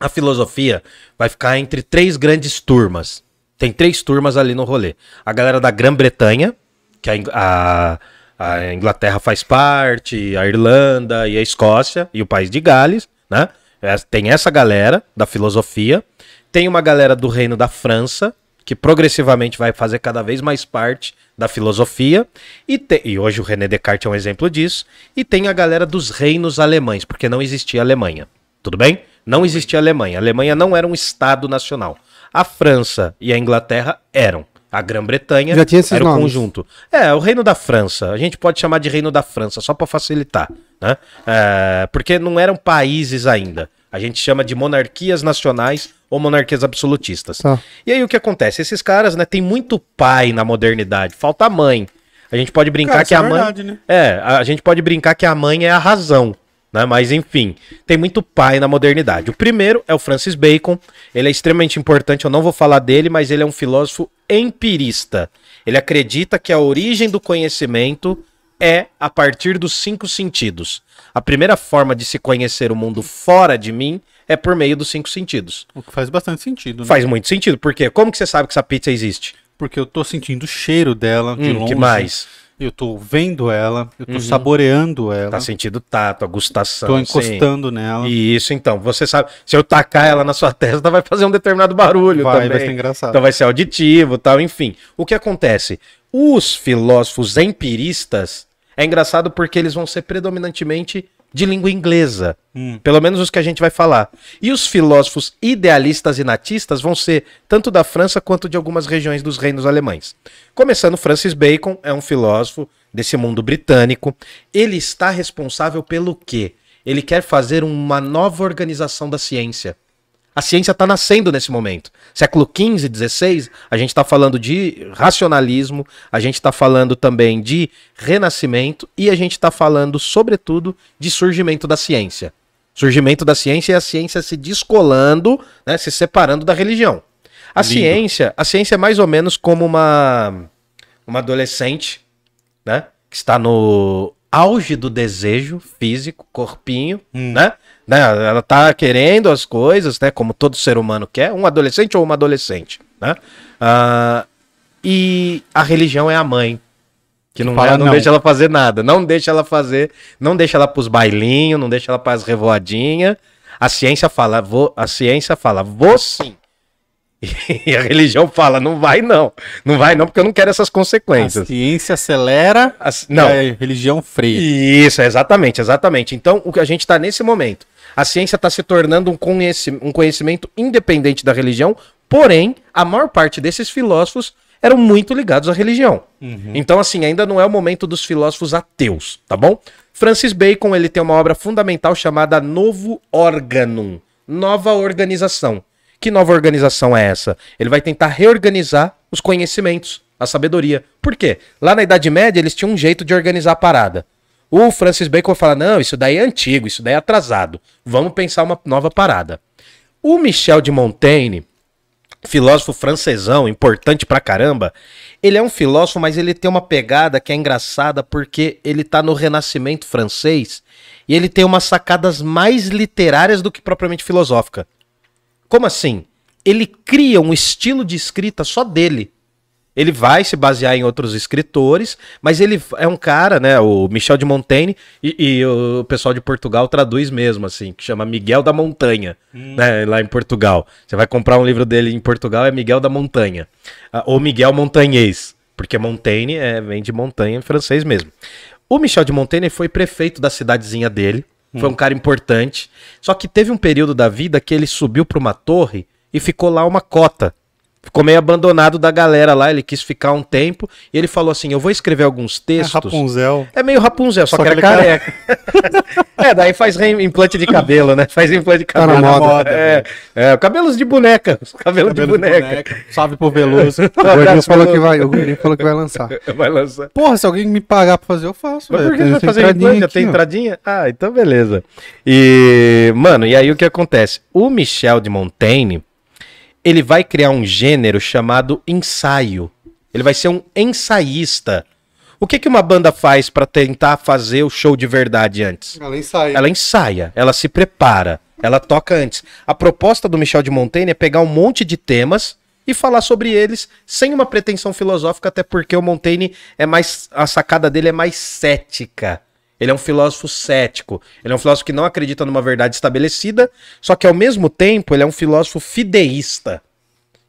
a filosofia vai ficar entre três grandes turmas. Tem três turmas ali no rolê. A galera da Grã-Bretanha, que a, a- a Inglaterra faz parte, a Irlanda e a Escócia e o país de Gales, né? É, Tem essa galera da filosofia. Tem uma galera do reino da França, que progressivamente vai fazer cada vez mais parte da filosofia. E, te- e hoje o René Descartes é um exemplo disso. E tem a galera dos reinos alemães, porque não existia Alemanha. Tudo bem? Não existia Alemanha. A Alemanha não era um Estado nacional. A França e a Inglaterra eram. A Grã-Bretanha Já tinha esses era o nomes. conjunto. É, o Reino da França. A gente pode chamar de Reino da França, só para facilitar. Né? É, porque não eram países ainda. A gente chama de monarquias nacionais ou monarquias absolutistas. Tá. E aí o que acontece? Esses caras, né, tem muito pai na modernidade, falta mãe. A gente pode brincar Cara, que isso a é mãe. verdade, né? É, a gente pode brincar que a mãe é a razão. Né? Mas enfim, tem muito pai na modernidade. O primeiro é o Francis Bacon. Ele é extremamente importante, eu não vou falar dele, mas ele é um filósofo empirista. Ele acredita que a origem do conhecimento é a partir dos cinco sentidos. A primeira forma de se conhecer o mundo fora de mim é por meio dos cinco sentidos. O que faz bastante sentido, né? Faz muito sentido, porque como que você sabe que essa pizza existe? Porque eu tô sentindo o cheiro dela de Hum, longe. que mais? Eu tô vendo ela, eu tô saboreando ela. Tá sentindo tato, a gustação. tô sim. encostando nela. Isso, então. Você sabe, se eu tacar ela na sua testa, vai fazer um determinado barulho Vai, também. vai ser engraçado. Então vai ser auditivo tal, enfim. O que acontece? Os filósofos empiristas, é engraçado porque eles vão ser predominantemente de língua inglesa. Hum. Pelo menos os que a gente vai falar. E os filósofos idealistas e natistas vão ser tanto da França quanto de algumas regiões dos reinos alemães. Começando, Francis Bacon é um filósofo desse mundo britânico. Ele está responsável pelo quê? Ele quer fazer uma nova organização da ciência. A ciência está nascendo nesse momento. Século XV, XVI, a gente está falando de racionalismo, a gente está falando também de renascimento e a gente está falando, sobretudo, de surgimento da ciência. Surgimento da ciência e a ciência se descolando, né, se separando da religião. A Lindo. ciência, a ciência é mais ou menos como uma uma adolescente, né, que está no auge do desejo físico, corpinho, Hum. né? Né? Ela tá querendo as coisas, né? Como todo ser humano quer, um adolescente ou uma adolescente, né? Ah, e a religião é a mãe. Que não, fala não, não. deixa ela fazer nada. Não deixa ela fazer. Não deixa ela pros bailinhos, não deixa ela pras revoadinhas. A ciência fala, vou, a ciência fala, vou sim. E a religião fala, não vai não. Não vai não, porque eu não quero essas A consequências. ciência acelera, As- não. a religião freia. Isso, exatamente, exatamente. Então, o que a gente está nesse momento. A ciência está se tornando um, conheci- um conhecimento independente da religião, porém, a maior parte desses filósofos eram muito ligados à religião. Então, assim, ainda não é o momento dos filósofos ateus, tá bom? Francis Bacon, ele tem uma obra fundamental chamada Novo Organum, Nova Organização. Que nova organização é essa? Ele vai tentar reorganizar os conhecimentos, a sabedoria. Por quê? Lá na Idade Média, eles tinham um jeito de organizar a parada. O Francis Bacon fala: não, isso daí é antigo, isso daí é atrasado. Vamos pensar uma nova parada. O Michel de Montaigne, filósofo francesão, importante pra caramba, ele é um filósofo, mas ele tem uma pegada que é engraçada porque ele tá no Renascimento francês e ele tem umas sacadas mais literárias do que propriamente filosófica. Como assim? Ele cria um estilo de escrita só dele. Ele vai se basear em outros escritores, mas ele é um cara, né? O Michel de Montaigne, e, e o pessoal de Portugal traduz mesmo, assim, que chama Miguel da Montanha, né? Lá em Portugal. Você vai comprar um livro dele em Portugal, é Miguel da Montanha. Ah, ou Miguel Montanhês, porque Montaigne é, vem de montanha em francês mesmo. O Michel de Montaigne foi prefeito da cidadezinha dele, foi um cara importante, só que teve um período da vida que ele subiu para uma torre e ficou lá uma cota. Ficou meio abandonado da galera lá, ele quis ficar um tempo e ele falou assim: Eu vou escrever alguns É textos. Rapunzel. É meio Rapunzel, só, Só que que é é careca. é, daí faz implante de cabelo, né? Faz implante de Tá cabelo. na moda. É, é, cabelos de boneca. os Cabelos de boneca. Salve pro Veloso. O Gordinho falou que vai, o Gordinho falou que vai lançar. Vai lançar. Porra, se alguém me pagar pra fazer, eu faço. Mas velho. por que Tem- vai fazer implante? Aqui, tem ó. entradinha? Ah, então beleza. E, mano, e aí o que acontece? O Michel de Montaigne, ele vai criar um gênero chamado ensaio. Ele vai ser um ensaísta. O que, que uma banda faz pra tentar fazer o show de verdade antes? Ela ensaia. Ela ensaia, ela se prepara, ela toca antes. A proposta do Michel de Montaigne é pegar um monte de temas e falar sobre eles sem uma pretensão filosófica, até porque o Montaigne é mais. A sacada dele é mais cética. Ele é um filósofo cético. Ele é um filósofo que não acredita numa verdade estabelecida, só que ao mesmo tempo ele é um filósofo fideísta.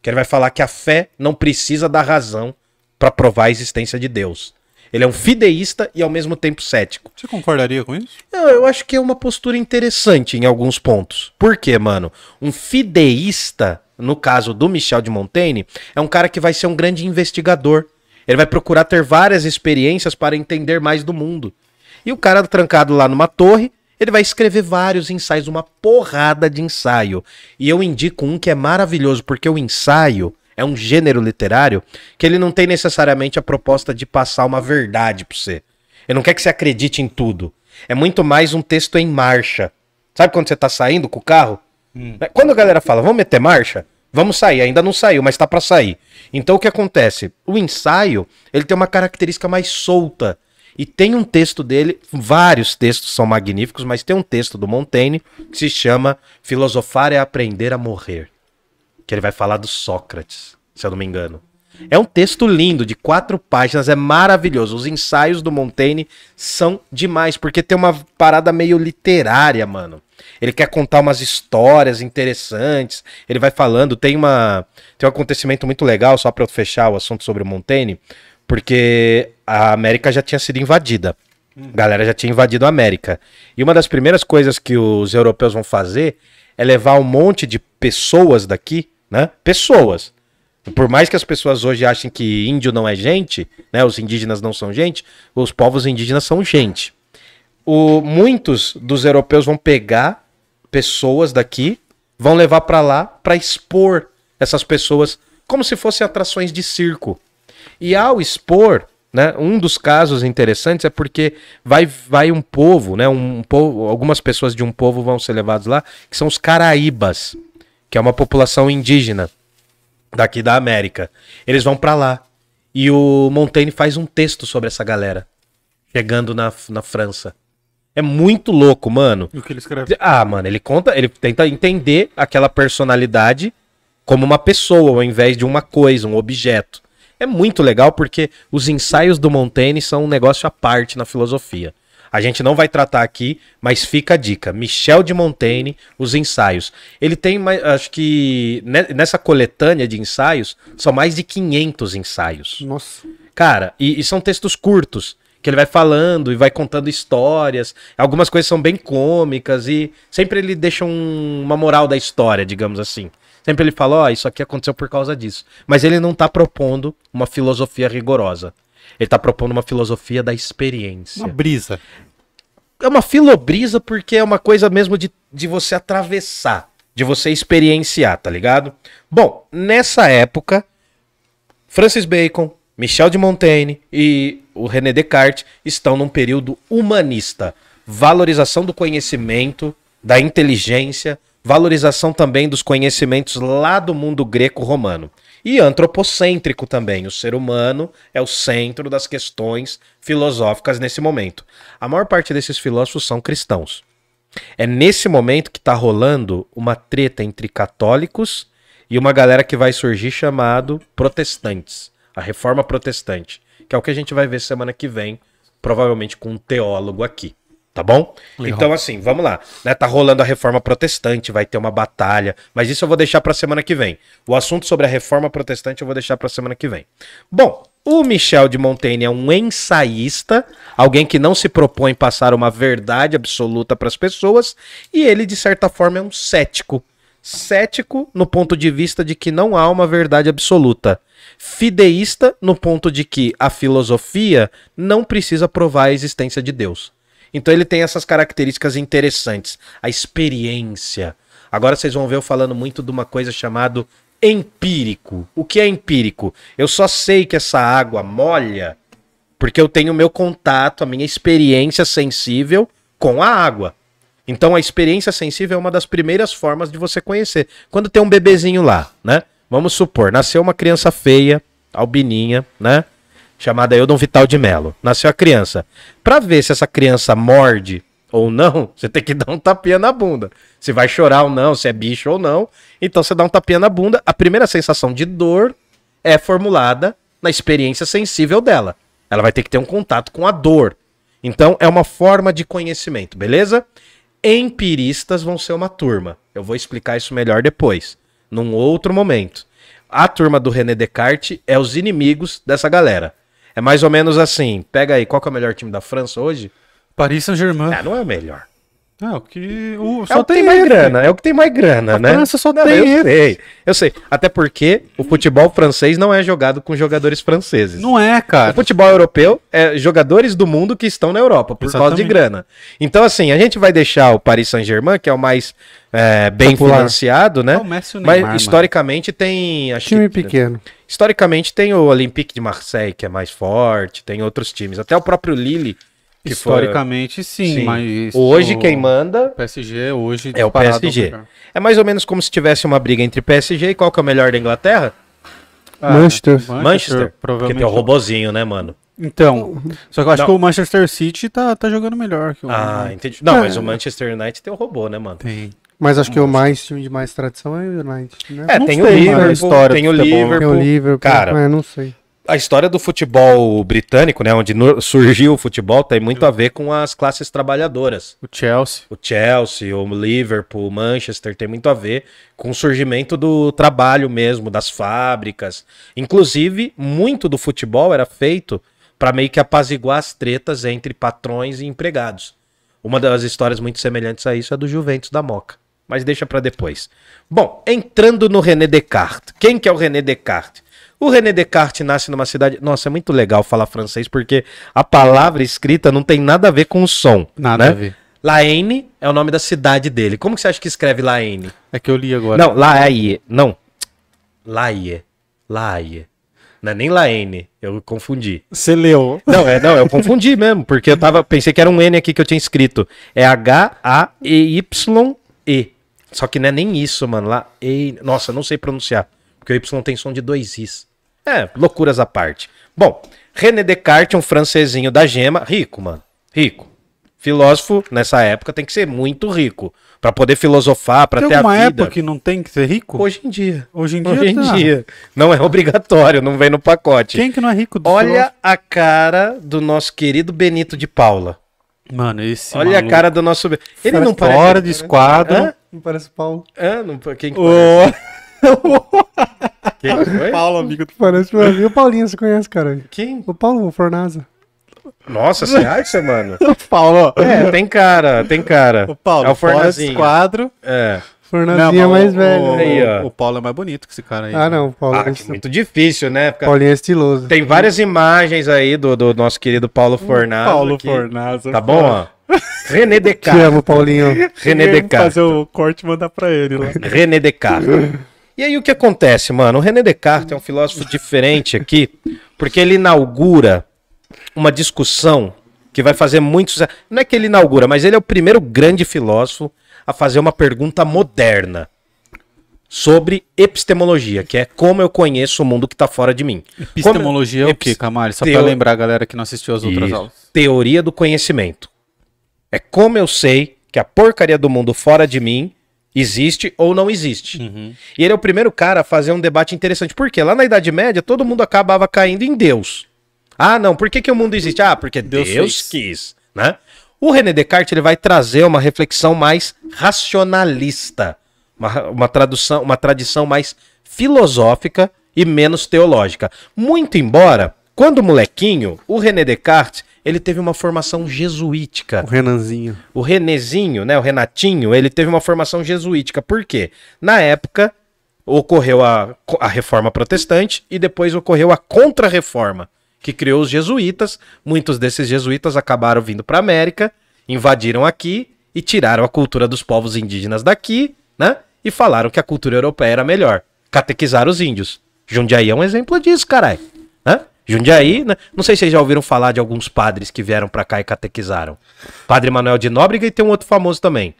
Que ele vai falar que a fé não precisa da razão para provar a existência de Deus. Ele é um fideísta e ao mesmo tempo cético. Você concordaria com isso? Não, eu acho que é uma postura interessante em alguns pontos. Por quê, mano? Um fideísta, no caso do Michel de Montaigne, é um cara que vai ser um grande investigador. Ele vai procurar ter várias experiências para entender mais do mundo. E o cara trancado lá numa torre, ele vai escrever vários ensaios, uma porrada de ensaio. E eu indico um que é maravilhoso, porque o ensaio é um gênero literário que ele não tem necessariamente a proposta de passar uma verdade pra você. Ele não quer que você acredite em tudo. É muito mais um texto em marcha. Sabe quando você tá saindo com o carro? Né? Quando a galera fala, vamos meter marcha? Vamos sair, ainda não saiu, mas tá pra sair. Então o que acontece? O ensaio, ele tem uma característica mais solta. E tem um texto dele, vários textos são magníficos, mas tem um texto do Montaigne que se chama Filosofar é aprender a morrer. Que ele vai falar do Sócrates, se eu não me engano. É um texto lindo, de quatro páginas, é maravilhoso. Os ensaios do Montaigne são demais, porque tem uma parada meio literária, mano. Ele quer contar umas histórias interessantes. Ele vai falando, tem uma tem um acontecimento muito legal, só para eu fechar o assunto sobre o Montaigne, porque a América já tinha sido invadida. A galera já tinha invadido a América. E uma das primeiras coisas que os europeus vão fazer é levar um monte de pessoas daqui, né? Pessoas. Por mais que as pessoas hoje achem que índio não é gente, né? Os indígenas não são gente, os povos indígenas são gente. O, muitos dos europeus vão pegar pessoas daqui, vão levar pra lá pra expor essas pessoas como se fossem atrações de circo. E ao expor, né, um dos casos interessantes é porque vai, vai um povo, né, um povo, algumas pessoas de um povo vão ser levados lá, que são os caraíbas, que é uma população indígena daqui da América. Eles vão pra lá. E o Montaigne faz um texto sobre essa galera chegando na, na França. É muito louco, mano. E o que ele escreve? Ah, mano, ele conta, ele tenta entender aquela personalidade como uma pessoa, ao invés de uma coisa, um objeto. É muito legal porque os ensaios do Montaigne são um negócio à parte na filosofia. A gente não vai tratar aqui, mas fica a dica. Michel de Montaigne, os ensaios. Ele tem, acho que ne- nessa coletânea de ensaios, são mais de 500 ensaios. Nossa. Cara, e, e são textos curtos, que ele vai falando e vai contando histórias. Algumas coisas são bem cômicas e sempre ele deixa um- uma moral da história, digamos assim. Sempre ele fala, ó, isso aqui aconteceu por causa disso. Mas ele não tá propondo uma filosofia rigorosa. Ele tá propondo uma filosofia da experiência. Uma brisa. É uma filobrisa porque é uma coisa mesmo de, de você atravessar, de você experienciar, tá ligado? Bom, nessa época, Francis Bacon, Michel de Montaigne e o René Descartes estão num período humanista. Valorização do conhecimento, da inteligência, valorização também dos conhecimentos lá do mundo greco-romano. E antropocêntrico também. O ser humano é o centro das questões filosóficas nesse momento. A maior parte desses filósofos são cristãos. É nesse momento que tá rolando uma treta entre católicos e uma galera que vai surgir chamado protestantes, a reforma protestante, que é o que a gente vai ver semana que vem, provavelmente com um teólogo aqui, tá bom? Legal. Então assim, vamos lá, né? Tá rolando a reforma protestante, vai ter uma batalha, mas isso eu vou deixar pra semana que vem. O assunto sobre a reforma protestante eu vou deixar pra semana que vem. Bom, o Michel de Montaigne é um ensaísta, alguém que não se propõe passar uma verdade absoluta para as pessoas, e ele, de certa forma, é um cético. Cético no ponto de vista de que não há uma verdade absoluta. Fideísta no ponto de que a filosofia não precisa provar a existência de Deus. Então ele tem essas características interessantes. A experiência. Agora vocês vão ver eu falando muito de uma coisa chamada empírico. O que é empírico? Eu só sei que essa água molha porque eu tenho meu contato, a minha experiência sensível com a água. Então a experiência sensível é uma das primeiras formas de você conhecer. Quando tem um bebezinho lá, né? Vamos supor, nasceu uma criança feia, albininha, né? Chamada Eudon Vital de Melo. Nasceu a criança. Pra ver se essa criança morde ou não, você tem que dar um tapinha na bunda. Se vai chorar ou não, se é bicho ou não. Então você dá um tapinha na bunda. A primeira sensação de dor é formulada na experiência sensível dela. Ela vai ter que ter um contato com a dor. Então é uma forma de conhecimento, beleza? Empiristas vão ser uma turma. Eu vou explicar isso melhor depois, num outro momento. A turma do René Descartes é os inimigos dessa galera. É mais ou menos assim. Pega aí, qual é o melhor time da França hoje? Paris Saint-Germain. Ah, não é o melhor. Ah, o que. O, É o que tem mais grana, é o que tem mais grana, A né? França só Não, tem eu sei, eu sei. Até porque o futebol francês não é jogado com jogadores franceses. Não é, O cara. futebol europeu é jogadores do mundo que estão na Europa, por causa de Exatamente. grana. Então, assim, a gente vai deixar o Paris Saint-Germain, que é o mais é, bem Popular. financiado, né? É o Messi o Neymar, Mas mano. historicamente tem. Acho Time que- pequeno. Historicamente tem o Olympique de Marseille, que é mais forte, tem outros times. Até o próprio Lille, que foi- Historicamente, sim, Sim. mas. Hoje o quem manda PSG hoje. é o PSG. É mais ou menos como se tivesse uma briga entre PSG e qual que é o melhor da Inglaterra? Ah, Manchester. Manchester. Porque provavelmente. tem o robozinho, né, mano? Então, só que eu acho Não. que o Manchester City tá, tá jogando melhor que o. Ah, entendi. Não, É. mas o Manchester United tem o robô, né, mano? Tem. Mas acho que o mais time de mais tradição é o United, né? É, tem sei, o Liverpool, história tem o. Liverpool. Tem o Liverpool. Cara, É, não sei. A história do futebol britânico, né, onde surgiu o futebol, tem muito a ver com as classes trabalhadoras. O Chelsea. O Chelsea, o Liverpool, o Manchester tem muito a ver com o surgimento do trabalho mesmo, das fábricas. Inclusive, muito do futebol era feito para meio que apaziguar as tretas entre patrões e empregados. Uma das histórias muito semelhantes a isso é do Juventus da Moca. Mas deixa para depois. Bom, entrando no René Descartes. Quem que é o René Descartes? O René Descartes nasce numa cidade. Nossa, é muito legal falar francês porque a palavra escrita não tem nada a ver com o som. Nada né? a ver. La Haine é o nome da cidade dele. Como que você acha que escreve Laene? É que eu li agora. Não, Laie. Não. Laie. Laie. Não é nem Laene. Eu confundi. Você leu. Não, é, não, eu confundi mesmo, porque eu tava, pensei que era um N aqui que eu tinha escrito. É H-A-E-Y-E. Só que não é nem isso, mano. Lá, e, nossa, não sei pronunciar, porque o Y tem som de dois Is. É, loucuras à parte. Bom, René Descartes, um francesinho da gema, rico, mano. Rico. Filósofo, nessa época, tem que ser muito rico. Pra poder filosofar, pra Tem ter a vida. época que não tem que ser rico? Hoje em dia. Hoje em dia, Hoje em tá. dia. Não é obrigatório, não vem no pacote. Quem que não é rico do Olha a cara do nosso querido Benito de Paula. filósofo? Mano, esse Olha a maluco. cara do nosso. Ele Parece não parece. Fora de esquadro. Hã? Não parece Paulo. Hã? Não, quem que Ô, parece? Quem foi? Paulo, amigo do Parece o E o Paulinho, você conhece, cara? Quem? O Paulo Fornaza. Nossa, você acha, mano? Paulo. É, tem cara, tem cara. O Paulo, é o Fornazinho. esquadro. É. Fornazinha mas mais o- velho. O, né? Aí, ó. o Paulo é mais bonito que esse cara aí. Ah, não, o Paulo. Ah, que muito difícil, né? Ficar- Paulinho é estiloso. Tem várias imagens aí do, do nosso querido Paulo Fornado. Paulo que- Fornaza. Tá bom, ó? René Te Descartes. amo, Paulinho. René Descartes. fazer o corte e mandar pra ele lá. René Descartes. E aí o que acontece, mano? O René Descartes é um filósofo diferente aqui, porque ele inaugura uma discussão que vai fazer muito sucesso. Não é que ele inaugura, mas ele é o primeiro grande filósofo a fazer uma pergunta moderna sobre epistemologia, que é como eu conheço o mundo que está fora de mim. Epistemologia é o quê, Camari? Só Teo- pra lembrar a galera que não assistiu as outras Isso. aulas. Teoria do conhecimento. É como eu sei que a porcaria do mundo fora de mim existe ou não existe. Uhum. E ele é o primeiro cara a fazer um debate interessante. Por quê? Lá na Idade Média, todo mundo acabava caindo em Deus. Ah, não, por que, que o mundo existe? Ah, porque Deus, Deus quis, né? O René Descartes ele vai trazer uma reflexão mais racionalista, uma, uma tradução, uma tradição mais filosófica e menos teológica. Muito embora, quando molequinho, o René Descartes ele teve uma formação jesuítica. O Renanzinho. O Renezinho, né, o Renatinho, ele teve uma formação jesuítica. Por quê? Na época ocorreu a, a reforma protestante e depois ocorreu a contra-reforma, que criou os jesuítas. Muitos desses jesuítas acabaram vindo para América, invadiram aqui e tiraram a cultura dos povos indígenas daqui, né? E falaram que a cultura europeia era melhor. Catequizaram os índios. Jundiaí é um exemplo disso, caralho. Né? Jundiaí, né? não sei se vocês já ouviram falar de alguns padres que vieram pra cá e catequizaram. Padre Manuel de Nóbrega e tem um outro famoso também.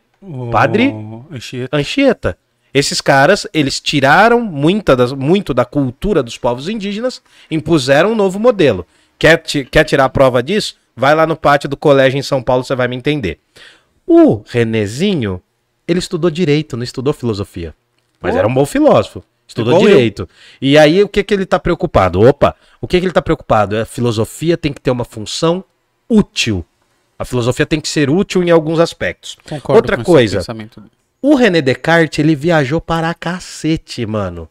Padre O Anchieta. Anchieta. Esses caras, eles tiraram muita das, muito da cultura dos povos indígenas, impuseram um novo modelo. Quer, quer tirar a prova disso? Vai lá no pátio do colégio em São Paulo, você vai me entender. O Renezinho, ele estudou direito, não estudou filosofia. Mas era um bom filósofo. Estudou Igual eu. direito. E aí, o que, que ele tá preocupado? Opa, o que, que ele tá preocupado? A filosofia tem que ter uma função útil. A filosofia tem que ser útil em alguns aspectos. Concordo Outra coisa, pensamento. o René Descartes, ele viajou para cacete, mano.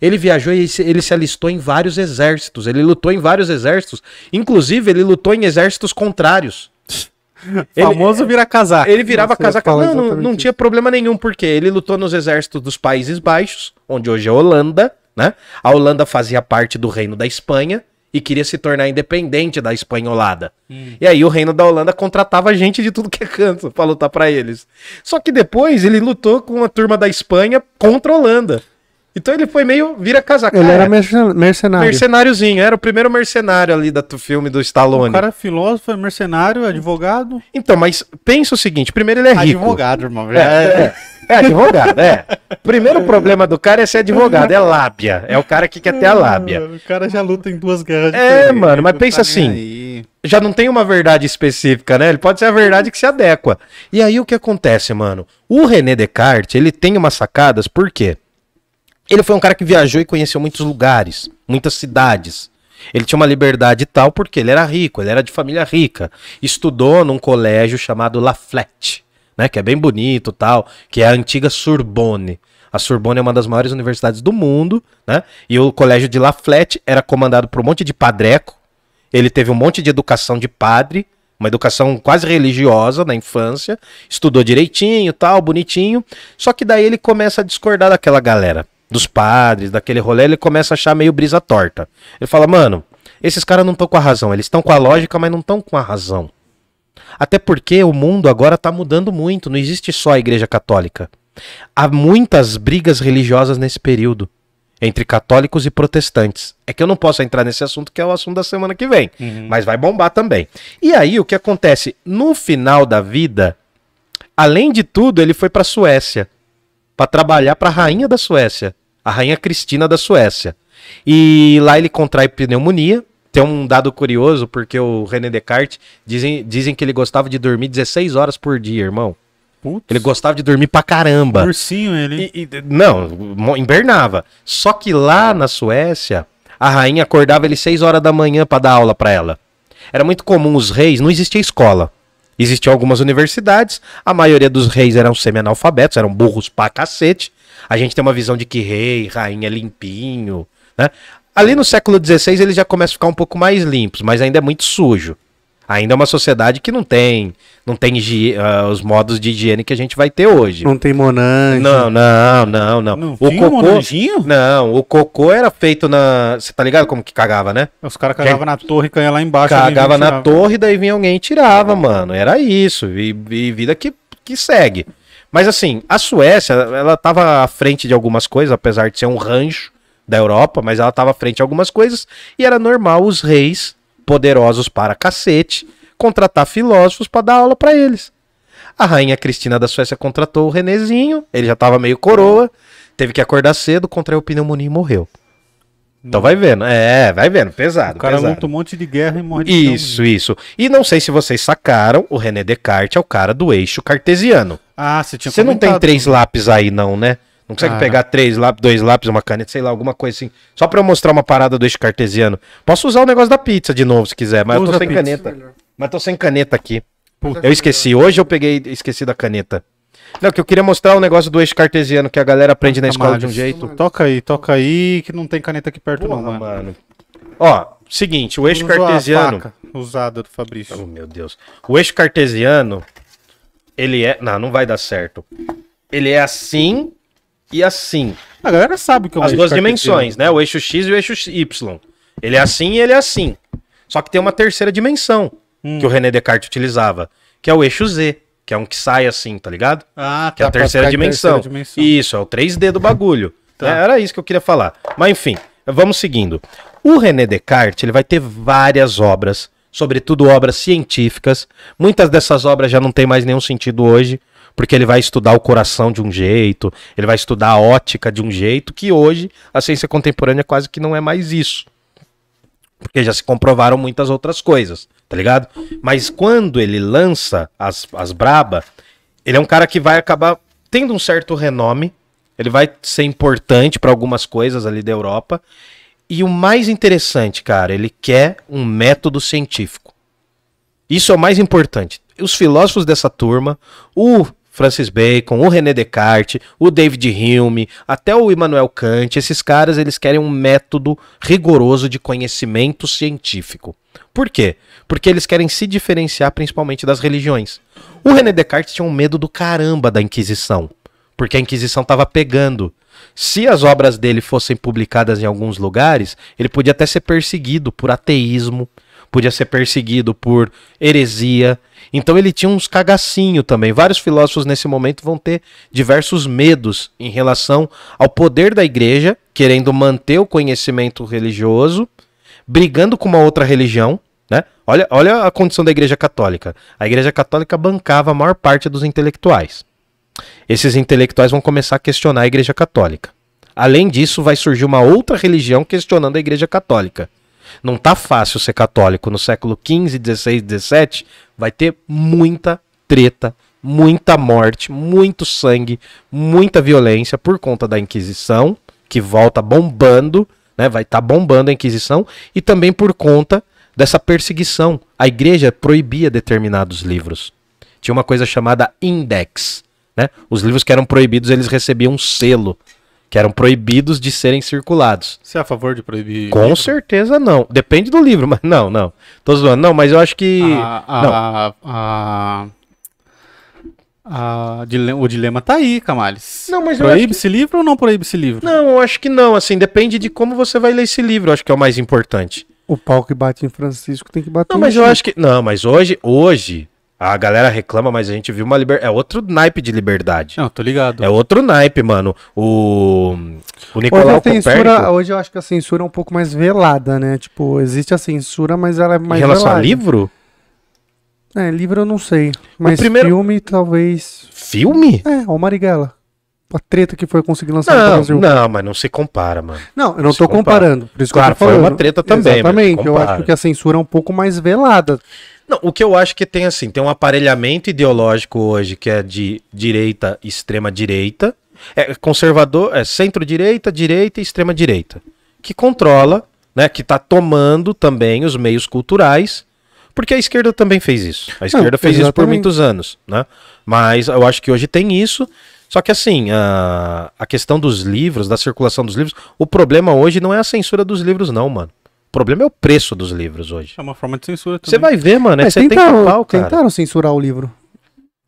Ele viajou e ele se alistou em vários exércitos. Ele lutou em vários exércitos. Inclusive, ele lutou em exércitos contrários. Ele- Famoso vira casaco. Ele virava casaca. Não, não, não tinha problema nenhum, porque ele lutou nos exércitos dos Países Baixos, onde hoje é a Holanda, né? A Holanda fazia parte do reino da Espanha e queria se tornar independente da espanholada. E aí o reino da Holanda contratava gente de tudo que é canto pra lutar pra eles. Só que depois ele lutou com a turma da Espanha contra a Holanda. Então ele foi meio vira casaca. Ele É, era mercen- mercenário. mercenáriozinho, era o primeiro mercenário ali do filme do Stallone. O cara é filósofo, é mercenário, advogado. Então, mas pensa o seguinte, primeiro ele é rico. Advogado, irmão. É, é, é advogado, é. Primeiro problema do cara é ser advogado, é lábia. É o cara que quer ter a lábia. O cara já luta em duas guerras É, mano, mas pensa tá assim. aí. Já não tem uma verdade específica, né? Ele pode ser a verdade que se adequa. E aí o que acontece, mano? O René Descartes, ele tem umas sacadas, por quê? Ele foi um cara que viajou e conheceu muitos lugares, muitas cidades. Ele tinha uma liberdade tal porque ele era rico, ele era de família rica. Estudou num colégio chamado La né, que é bem bonito, tal, que é a antiga Sorbonne. A Sorbonne é uma das maiores universidades do mundo, né? E o colégio de La era comandado por um monte de padreco. Ele teve um monte de educação de padre, uma educação quase religiosa na infância, estudou direitinho, tal, bonitinho. Só que daí ele começa a discordar daquela galera, dos padres, daquele rolê, ele começa a achar meio brisa torta. Ele fala: "Mano, esses caras não estão com a razão, eles estão com a lógica, mas não estão com a razão. Até porque o mundo agora está mudando muito, não existe só a Igreja Católica. Há muitas brigas religiosas nesse período entre católicos e protestantes. É que eu não posso entrar nesse assunto, que é o assunto da semana que vem, mas vai bombar também. E aí o que acontece? No final da vida, além de tudo, ele foi para Suécia para trabalhar para a rainha da Suécia, a rainha Cristina da Suécia. E lá ele contrai pneumonia. Tem um dado curioso, porque o René Descartes dizem, dizem que ele gostava de dormir 16 horas por dia, irmão. Putz, Ele gostava de dormir pra caramba. ursinho ele. E- e- não, invernava. Só que lá na Suécia, a rainha acordava ele 6 horas da manhã pra dar aula pra ela. Era muito comum os reis, não existia escola. Existiam algumas universidades, a maioria dos reis eram semi-analfabetos, eram burros pra cacete. A gente tem uma visão de que rei, rainha é limpinho, né? Ali no século XVI eles já começam a ficar um pouco mais limpos, mas ainda é muito sujo. Ainda é uma sociedade que não tem, não tem ah, os modos de higiene que a gente vai ter hoje. Não tem Monange. Não, não, não, não. Não o cocô. monanjinho? Não, o cocô era feito na. Você tá ligado como que cagava, né? Os caras cagavam na torre e caía lá embaixo. Cagava na tirava. torre, daí vinha alguém e tirava, mano. Era isso. E, e vida que, que segue. Mas assim, a Suécia, ela tava à frente de algumas coisas, apesar de ser um rancho da Europa, mas ela tava à frente de algumas coisas. E era normal os reis, poderosos para cacete, contratar filósofos para dar aula para eles. A rainha Cristina da Suécia contratou o Renezinho, ele já tava meio coroa, teve que acordar cedo, contraiu pneumonia e morreu. Então vai vendo, é, vai vendo, pesado. O cara pesado. luta um monte de guerra e morre de. Isso, isso. E não sei se vocês sacaram, o René Descartes é o cara do eixo cartesiano. Ah, você tinha Você não tem três lápis aí, não, né? Não consegue Ah. pegar três lápis, dois lápis, uma caneta, sei lá, alguma coisa assim. Só pra eu mostrar uma parada do eixo cartesiano. Posso usar o negócio da pizza de novo, se quiser, mas eu Usa tô sem caneta. Mas tô sem caneta aqui. Puta. Eu esqueci. Hoje eu peguei esqueci da caneta. Não, que eu queria mostrar o negócio do eixo cartesiano que a galera aprende na escola de um jeito. Toca aí, toca aí, que não tem caneta aqui perto não, Porra, mano. mano. Ó, seguinte, o eixo Usou a cartesiano. faca usada do Fabrício. Oh, meu Deus. O eixo cartesiano, ele é. Não, não vai dar certo. Ele é assim e assim. A galera sabe que é um As duas dimensões, né? O eixo X e o eixo Y. Ele é assim e ele é assim. Só que tem uma terceira dimensão Hum. que o René Descartes utilizava, que é o eixo Z, que é um que sai assim, tá ligado? Ah, Que é a tá, pra terceira dimensão. terceira dimensão. Isso, é o 3D do bagulho. Tá. É, era isso que eu queria falar. Mas enfim, vamos seguindo. O René Descartes ele vai ter várias obras, sobretudo obras científicas. Muitas dessas obras já não tem mais nenhum sentido hoje, porque ele vai estudar o coração de um jeito, ele vai estudar a ótica de um jeito que hoje a ciência contemporânea quase que não é mais isso. Porque já se comprovaram muitas outras coisas, tá ligado? Mas quando ele lança as, as braba, ele é um cara que vai acabar tendo um certo renome, ele vai ser importante para algumas coisas ali da Europa. E o mais interessante, cara, ele quer um método científico. Isso é o mais importante. Os filósofos dessa turma, o Francis Bacon, o René Descartes, o David Hume, até o Immanuel Kant, esses caras eles querem um método rigoroso de conhecimento científico. Por quê? Porque eles querem se diferenciar principalmente das religiões. O René Descartes tinha um medo do caramba da Inquisição, porque a Inquisição estava pegando. Se as obras dele fossem publicadas em alguns lugares, ele podia até ser perseguido por ateísmo, podia ser perseguido por heresia. Então ele tinha uns cagacinho também. Vários filósofos nesse momento vão ter diversos medos em relação ao poder da igreja, querendo manter o conhecimento religioso, brigando com uma outra religião. Né? Olha, olha a condição da igreja católica. A igreja católica bancava a maior parte dos intelectuais. Esses intelectuais vão começar a questionar a igreja católica. Além disso, vai surgir uma outra religião questionando a igreja católica. Não tá fácil ser católico no século XV, XVI, XVII. Vai ter muita treta, muita morte, muito sangue, muita violência por conta da Inquisição, que volta bombando, né? Vai estar bombando a Inquisição, e também por conta dessa perseguição. A igreja proibia determinados livros. Tinha uma coisa chamada index, né? Os livros que eram proibidos, eles recebiam um selo, que eram proibidos de serem circulados. Você é a favor de proibir? Com certeza não. Depende do livro, mas não, não. Tô zoando. Não, mas eu acho que. A, a, Não. a, a- o dilema tá aí, Camales. Não, mas eu proíbe esse livro ou não proíbe esse livro? Não, eu acho que não. Assim, depende de como você vai ler esse livro. Eu acho que é o mais importante. O pau que bate em Francisco tem que bater Não, em mas eu acho que. Não, mas hoje, hoje, A galera reclama, mas a gente viu uma liberdade. É outro naipe de liberdade. Não, tô ligado. É outro naipe, mano. O, o Hoje, Nicolau a censura, hoje eu acho que a censura é um pouco mais velada, né? Tipo, existe a censura, mas ela é em mais relação velada. a livro, É, livro eu não sei. Mas primeiro- filme, talvez. filme? É, ó o Marighella. A treta que foi conseguir lançar no Não, Brasil. não, mas não se compara, mano. Não, eu não Se tô compara. comparando. Por isso Claro, que eu tô foi uma treta também, mas Exatamente. Eu acho que a censura é um pouco mais velada. Não, o que eu acho que tem assim, tem um aparelhamento ideológico hoje que é de direita, extrema direita, é conservador, é centro-direita, direita e extrema direita, que controla, né, que tá tomando também os meios culturais, porque a esquerda também fez isso. A esquerda fez isso por exatamente. muitos anos, né? Mas eu acho que hoje tem isso. Só que assim, a, a questão dos livros, da circulação dos livros, o problema hoje não é a censura dos livros, não, mano. O problema é o preço dos livros hoje. É uma forma de censura também. Você vai ver, mano, é Mas 70 tentaram, pau, cara. tentaram censurar o livro.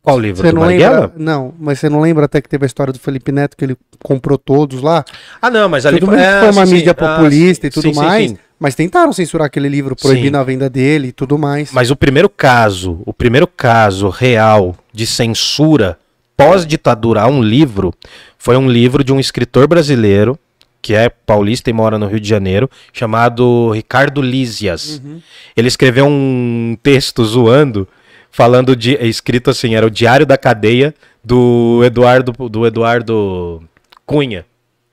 Qual livro? Você do não Marighella? lembra? Não, mas você não lembra até que teve a história do Felipe Neto, que ele comprou todos lá? Ah, não, mas ali mundo é, foi uma sim, mídia. Ah, populista sim, e tudo sim, sim, mais. sim. Mas tentaram censurar aquele livro, proibindo a venda dele e tudo mais. Mas o primeiro caso, o primeiro caso real de censura pós-ditadura a um livro foi um livro de um escritor brasileiro que é paulista e mora no Rio de Janeiro, chamado Ricardo Lísias. Uhum. Ele escreveu um texto zoando, falando de escrito assim, era o Diário da Cadeia do Eduardo do Eduardo Cunha.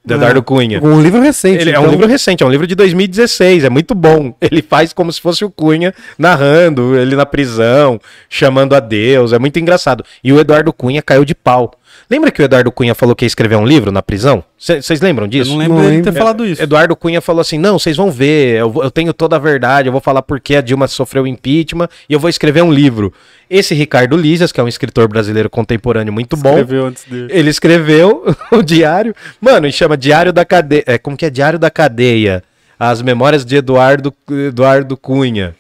Do Eduardo Ah, Cunha. Um livro recente. Ele é um então- livro recente, é um livro de 2016, é muito bom. Ele faz como se fosse o Cunha narrando, ele na prisão, chamando a Deus, é muito engraçado. E o Eduardo Cunha caiu de pau. Lembra que o Eduardo Cunha falou que ia escrever um livro na prisão? Vocês lembram Eu disso? não lembro Não lembro. ter falado isso. Eduardo Cunha falou assim: não, vocês vão ver, eu, eu tenho toda a verdade, eu vou falar por que a Dilma sofreu impeachment e eu vou escrever um livro. Esse Ricardo Lízias, que é um escritor brasileiro contemporâneo muito bom, Escreveu antes dele. ele escreveu o diário, mano, e chama Diário da Cadeia. É, como que é Diário da Cadeia? As memórias de Eduardo, Eduardo Cunha.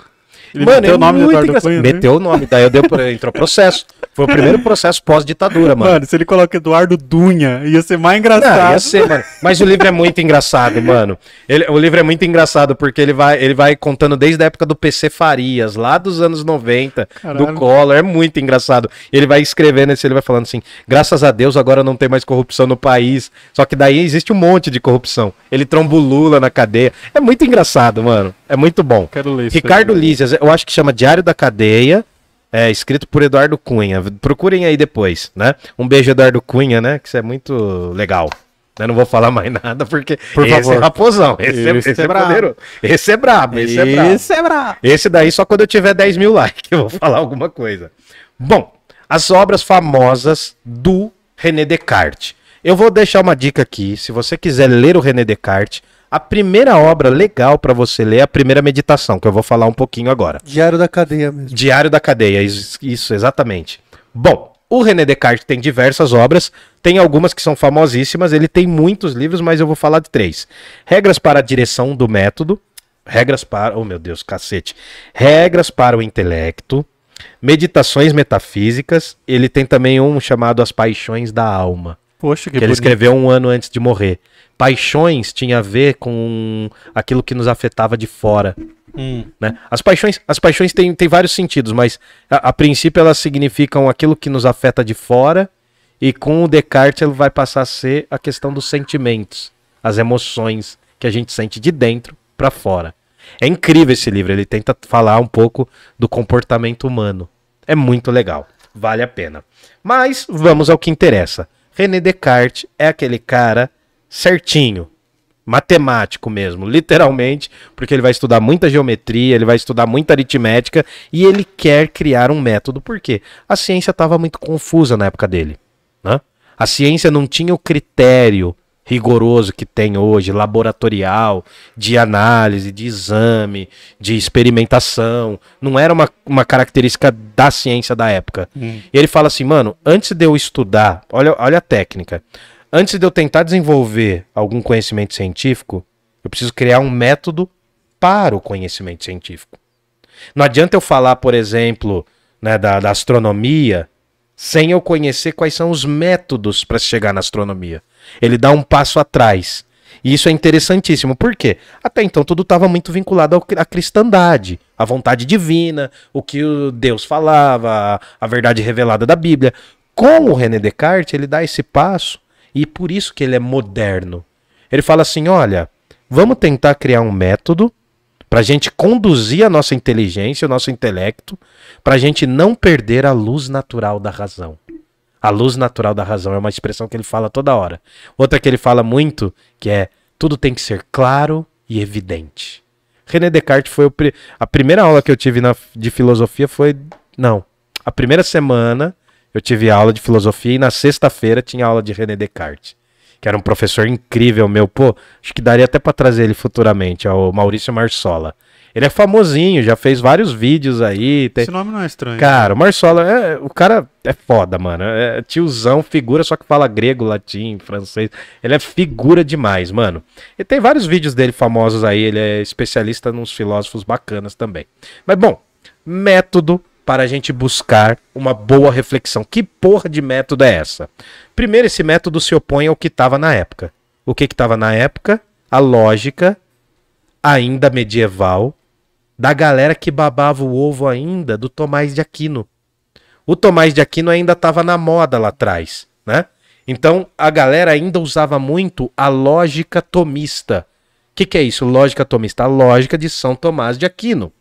Ele meteu o nome do Eduardo. Cunha, né? Meteu o nome, daí eu deu, pra- entrou processo. Foi o primeiro processo pós-ditadura, mano. Mano, se ele coloca Eduardo Dunha, ia ser mais Não, engraçado. ia ser, mano. Mas o livro é muito engraçado, mano. Ele- o livro é muito engraçado porque ele vai, ele vai contando desde a época do PC Farias, lá dos anos 90, Caralho. do Collor. É muito engraçado. Ele vai escrevendo esse, ele vai falando assim: graças a Deus agora não tem mais corrupção no país. Só que daí existe um monte de corrupção. Ele tromba o Lula na cadeia. É muito engraçado, mano. É muito bom. Quero ler isso Ricardo. Lízias, eu acho que chama Diário da Cadeia. É, escrito por Eduardo Cunha. Procurem aí depois, né? Um beijo, Eduardo Cunha, né? Que isso é muito legal. Eu não vou falar mais nada, porque Por esse favor. é raposão. Esse, é, Esse esse é é, brabo. poderoso. Esse é brabo, esse, é brabo. Esse é brabo. Esse daí só quando eu tiver 10 mil likes eu vou falar alguma coisa. Bom, as obras famosas do René Descartes. Eu vou deixar uma dica aqui. Se você quiser ler o René Descartes, a primeira obra legal para você ler é a primeira meditação, que eu vou falar um pouquinho agora. Diário da cadeia mesmo. Diário da Cadeia, is- isso, exatamente. Bom, o René Descartes tem diversas obras, tem algumas que são famosíssimas, ele tem muitos livros, mas eu vou falar de três. Regras para a direção do método, regras para, oh meu Deus, cacete. Regras para o intelecto, meditações metafísicas, ele tem também um chamado As Paixões da Alma Poxa, que, que ele bonito. escreveu um ano antes de morrer. Paixões tinha a ver com aquilo que nos afetava de fora. Hum. Né? As paixões, as paixões têm, têm vários sentidos, mas a, a princípio elas significam aquilo que nos afeta de fora, e com o Descartes ele vai passar a ser a questão dos sentimentos, as emoções que a gente sente de dentro para fora. É incrível esse livro, ele tenta falar um pouco do comportamento humano. É muito legal, vale a pena. Mas vamos ao que interessa. René Descartes é aquele cara certinho, matemático mesmo, literalmente, porque ele vai estudar muita geometria, ele vai estudar muita aritmética e ele quer criar um método. Por quê? A ciência estava muito confusa na época dele. Né? A ciência não tinha o critério rigoroso que tem hoje, laboratorial, de análise, de exame, de experimentação. Não era uma, uma característica da ciência da época. Hum. E ele fala assim, mano, antes de eu estudar, olha, olha a técnica. Antes de eu tentar desenvolver algum conhecimento científico, eu preciso criar um método para o conhecimento científico. Não adianta eu falar, por exemplo, né, da, da astronomia, sem eu conhecer quais são os métodos para chegar na astronomia. Ele dá um passo atrás. E isso é interessantíssimo. Por quê? Até então tudo estava muito vinculado à cristandade, à vontade divina, o que o Deus falava, a verdade revelada da Bíblia. Com o René Descartes, ele dá esse passo e por isso que ele é moderno. Ele fala assim: olha, vamos tentar criar um método para a gente conduzir a nossa inteligência, o nosso intelecto, para a gente não perder a luz natural da razão. A luz natural da razão é uma expressão que ele fala toda hora. Outra que ele fala muito, que é tudo tem que ser claro e evidente. René Descartes foi pri- a primeira aula que eu tive na- de filosofia foi não, a primeira semana eu tive aula de filosofia e na sexta-feira tinha aula de René Descartes, que era um professor incrível meu, pô, acho que daria até para trazer ele futuramente, é o Maurício Marsola. Ele é famosinho, já fez vários vídeos aí, tem- Esse nome não é estranho. Cara, o Marsola, é, o cara é foda, mano. É tiozão, figura, só que fala grego, latim, francês. Ele é figura demais, mano. E tem vários vídeos dele famosos aí. Ele é especialista nos filósofos bacanas também. Mas, bom, método para a gente buscar uma boa reflexão. Que porra de método é essa? Primeiro, esse método se opõe ao que estava na época. O que estava na época? A lógica, ainda medieval, da galera que babava o ovo ainda do Tomás de Aquino. O Tomás de Aquino ainda estava na moda lá atrás, né? Então a galera ainda usava muito a lógica tomista. O que, que é isso? Lógica tomista? A lógica de São Tomás de Aquino,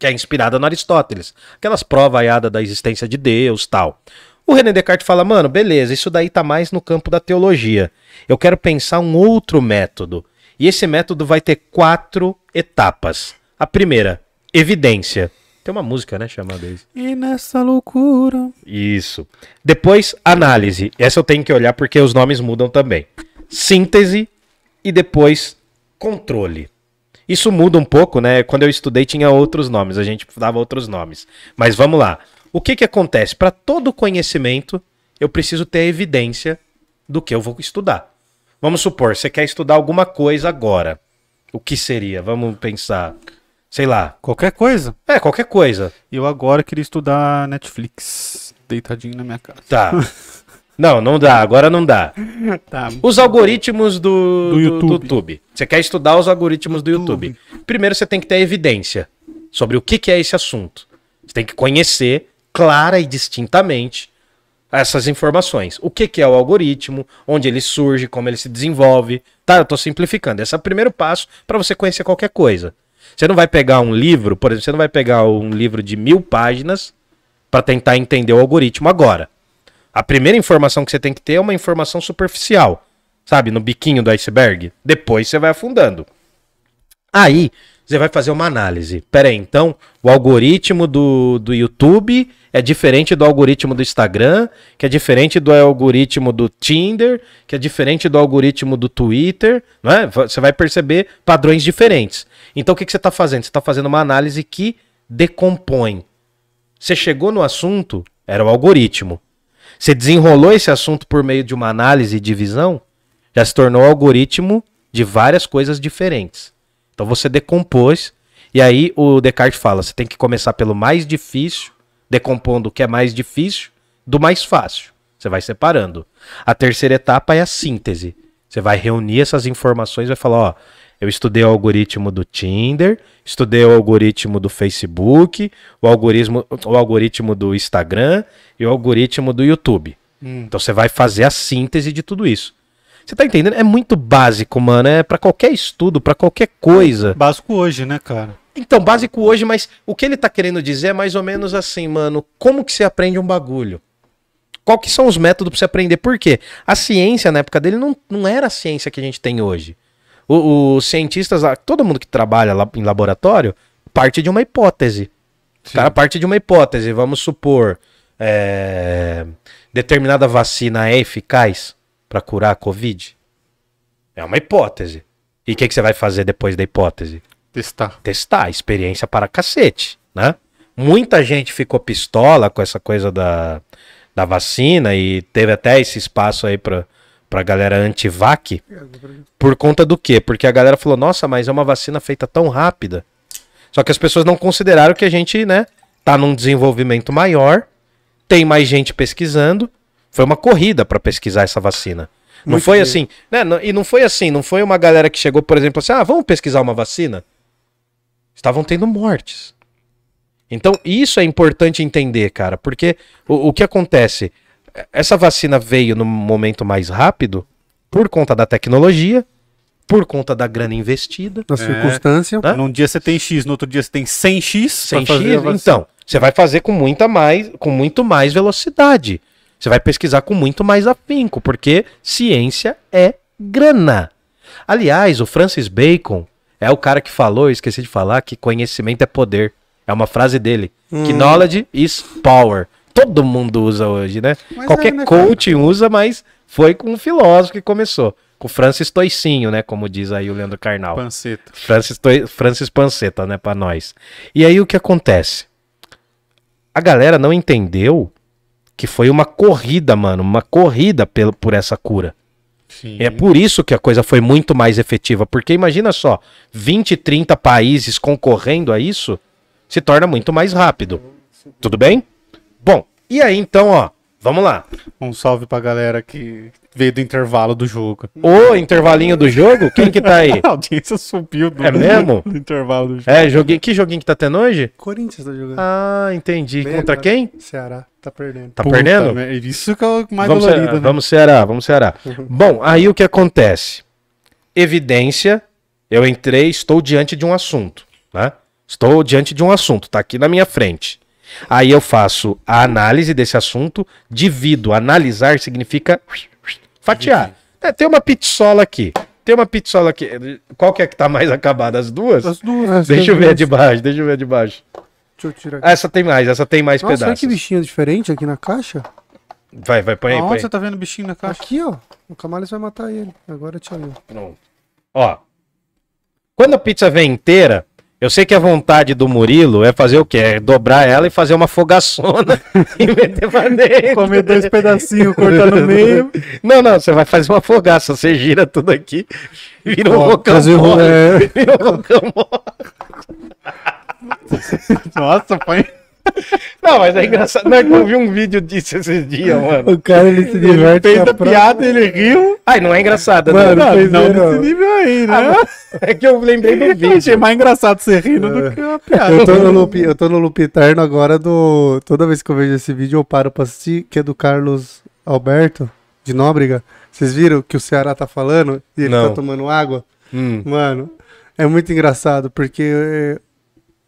que é inspirada no Aristóteles. Aquelas provas aiadas da existência de Deus tal. O René Descartes fala, mano, beleza, isso daí tá mais no campo da teologia. Eu quero pensar um outro método. E esse método vai ter quatro etapas. A primeira, evidência. Tem uma música, né, chamada isso. E nessa loucura. Isso. Depois, análise. Essa eu tenho que olhar porque os nomes mudam também. Síntese e depois controle. Isso muda um pouco, né? Quando eu estudei tinha outros nomes, a gente dava outros nomes. Mas vamos lá. O que que acontece? Para todo conhecimento, eu preciso ter evidência do que eu vou estudar. Vamos supor, você quer estudar alguma coisa agora. O que seria? Vamos pensar. Sei lá. Qualquer coisa. É, qualquer coisa. Eu agora queria estudar Netflix. Deitadinho na minha casa. Tá. Não, não dá, agora não dá. Tá. Os algoritmos do, Do do YouTube. YouTube. Você quer estudar os algoritmos do YouTube. Primeiro você tem que ter evidência sobre o que, que é esse assunto. Você tem que conhecer clara e distintamente essas informações. O que, que é o algoritmo, onde ele surge, como ele se desenvolve. Tá, eu tô simplificando. Esse é o primeiro passo para você conhecer qualquer coisa. Você não vai pegar um livro, por exemplo, você não vai pegar um livro de mil páginas para tentar entender o algoritmo agora. A primeira informação que você tem que ter é uma informação superficial, sabe? No biquinho do iceberg. Depois você vai afundando. Aí você vai fazer uma análise. Pera aí, então, o algoritmo do, do YouTube é diferente do algoritmo do Instagram, que é diferente do algoritmo do Tinder, que é diferente do algoritmo do Twitter, não é? Você vai perceber padrões diferentes. Então o que, que você está fazendo? Você está fazendo uma análise que decompõe. Você chegou no assunto, era o algoritmo. Você desenrolou esse assunto por meio de uma análise e divisão, já se tornou algoritmo de várias coisas diferentes. Então você decompôs, e aí o Descartes fala: você tem que começar pelo mais difícil, decompondo o que é mais difícil, do mais fácil. Você vai separando. A terceira etapa é a síntese. Você vai reunir essas informações e vai falar: ó, eu estudei o algoritmo do Tinder, estudei o algoritmo do Facebook, o algoritmo, o algoritmo do Instagram e o algoritmo do YouTube. Então você vai fazer a síntese de tudo isso. Você tá entendendo? É muito básico, mano. É para qualquer estudo, para qualquer coisa. Básico hoje, né, cara? Então, básico hoje, mas o que ele tá querendo dizer é mais ou menos assim, mano. Como que você aprende um bagulho? Qual que são os métodos pra você aprender? Por quê? A ciência, na época dele, não, não era a ciência que a gente tem hoje. Os cientistas, lá, todo mundo que trabalha lá em laboratório, parte de uma hipótese. O cara parte de uma hipótese. Vamos supor, é, determinada vacina é eficaz para curar a Covid? É uma hipótese. E o que, que você vai fazer depois da hipótese? Testar. testar, experiência para cacete, né? Muita gente ficou pistola com essa coisa da, da vacina e teve até esse espaço aí pra, pra galera anti-vac. Por conta do quê? Porque a galera falou, nossa, mas é uma vacina feita tão rápida. Só que as pessoas não consideraram que a gente, né, tá num desenvolvimento maior, tem mais gente pesquisando. Foi uma corrida para pesquisar essa vacina. Não Muito foi dinheiro. assim, né? Não- E não foi assim, não foi uma galera que chegou, por exemplo, assim, ah, vamos pesquisar uma vacina. Estavam tendo mortes. Então, isso é importante entender, cara, porque o, o que acontece? Essa vacina veio no momento mais rápido por conta da tecnologia, por conta da grana investida. Na circunstância. Hã? Num dia você tem X, no outro dia você tem 100X. Sem pra fazer X, a vacina. então, você vai fazer com muita mais, com muito mais velocidade. Você vai pesquisar com muito mais afinco, porque ciência é grana. Aliás, o Francis Bacon é o cara que falou, eu esqueci de falar, que conhecimento é poder. É uma frase dele. Que knowledge is power. Todo mundo usa hoje, né? Mas Qualquer é, né, cara? coach usa, mas foi com um filósofo que começou. Com o Francis Toicinho, né? Como diz aí o Leandro Carnal. Panceta. Francis, Toi- Francis Panceta, né, pra nós. E aí o que acontece? A galera não entendeu que foi uma corrida, mano, uma corrida pelo, por essa cura. Sim. É por isso que a coisa foi muito mais efetiva, porque imagina só, 20, 30 países concorrendo a isso, se torna muito mais rápido. Tudo bem? Bom, e aí então, ó, vamos lá. Um salve pra galera que veio do intervalo do jogo. O intervalinho do jogo, quem que tá aí? A audiência subiu do, É mesmo? do intervalo do jogo. É, joguinho, que joguinho que tá tendo hoje? Corinthians tá jogando. Ah, entendi. Bem Contra quem? Ceará. Tá perdendo. Tá Puta perdendo? merda, Isso que é o mais vamos, dolorido, Ceará, né? vamos Ceará, vamos Ceará. Bom, aí o que acontece? Evidência, eu entrei, estou diante de um assunto, né? Estou diante de um assunto, tá aqui na minha frente. Aí eu faço a análise desse assunto, divido, analisar significa fatiar. É, tem uma pizzola aqui. Tem uma pizzola aqui. Qual que é que tá mais acabada? As duas? As duas. Deixa eu ver a de baixo, deixa eu ver a de baixo. Deixa eu tirar aqui. Ah, Essa tem mais, essa tem mais Nossa, pedaços. que bichinho diferente aqui na caixa. Vai, vai, põe aí, põe Aonde aí. você tá vendo o bichinho na caixa? Aqui, ó. O Camales vai matar ele. Agora te viu. Pronto. Ó. Quando a pizza vem inteira, eu sei que a vontade do Murilo é fazer o quê? É dobrar ela e fazer uma fogaçona e meter pra dentro. Comer dois pedacinhos, cortar no meio. Não, não, você vai fazer uma fogaça, você gira tudo aqui, vira um Ó, rocambole. é. Vira um rocambole. Nossa, põe. Não, mas é engraçado. Não, é que eu vi um vídeo disso esses dias, mano. O cara, ele se diverte Fez com a a piada, ele riu. Ai, não é engraçado, Mano, não. fez não ele, ó. nesse nível aí, né? É que eu lembrei do Eu achei vídeo. mais engraçado você rindo do que uma piada. Eu tô, no loop, eu tô no loop eterno agora do. Toda vez que eu vejo esse vídeo, eu paro pra assistir, que é do Carlos Alberto, de Nóbrega. Vocês viram que o Ceará tá falando? E ele Não. tá tomando água? Hum. Mano, é muito engraçado, porque eh,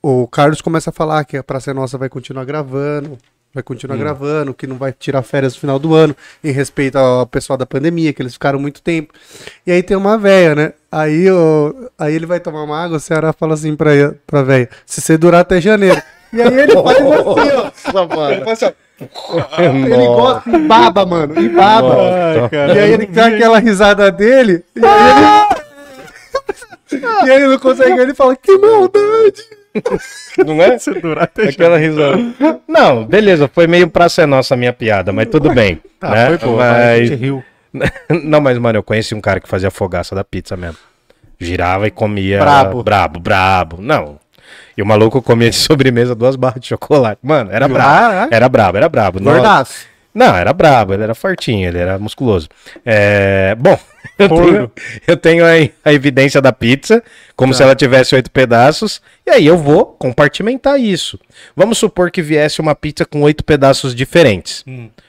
o Carlos começa a falar que a Praça Nossa vai continuar gravando, vai continuar gravando, que não vai tirar férias no final do ano, em respeito ao pessoal da pandemia, que eles ficaram muito tempo. E aí tem uma véia, né? Aí, o, aí ele vai tomar uma água, o Ceará fala assim pra, pra véia, se você durar até janeiro. E aí ele faz assim, ó. Nossa, mano. Ele faz assim, ó. Ele gosta e baba, mano, e baba. Ai. E aí ele dá aquela risada dele, e aí ele... e aí ele não consegue, ele fala, que maldade! Não é? Se durar Aquela risada. Não, beleza, foi meio praça é nossa a minha piada, mas tudo bem. Tá, né? foi boa. A mas... gente riu. Não, mas, mano, eu conheci um cara que fazia fogaça da pizza mesmo. Girava e comia. Brabo. Brabo, brabo. Não. E o maluco comia de sobremesa duas barras de chocolate. Mano, era brabo. Era brabo, era brabo. Gordaço. Não, era brabo, ele era fortinho, ele era musculoso. É, bom, eu tenho, eu tenho aí a evidência da pizza, como se ela tivesse oito pedaços, e aí eu vou compartimentar isso. Vamos supor que viesse uma pizza com oito pedaços diferentes.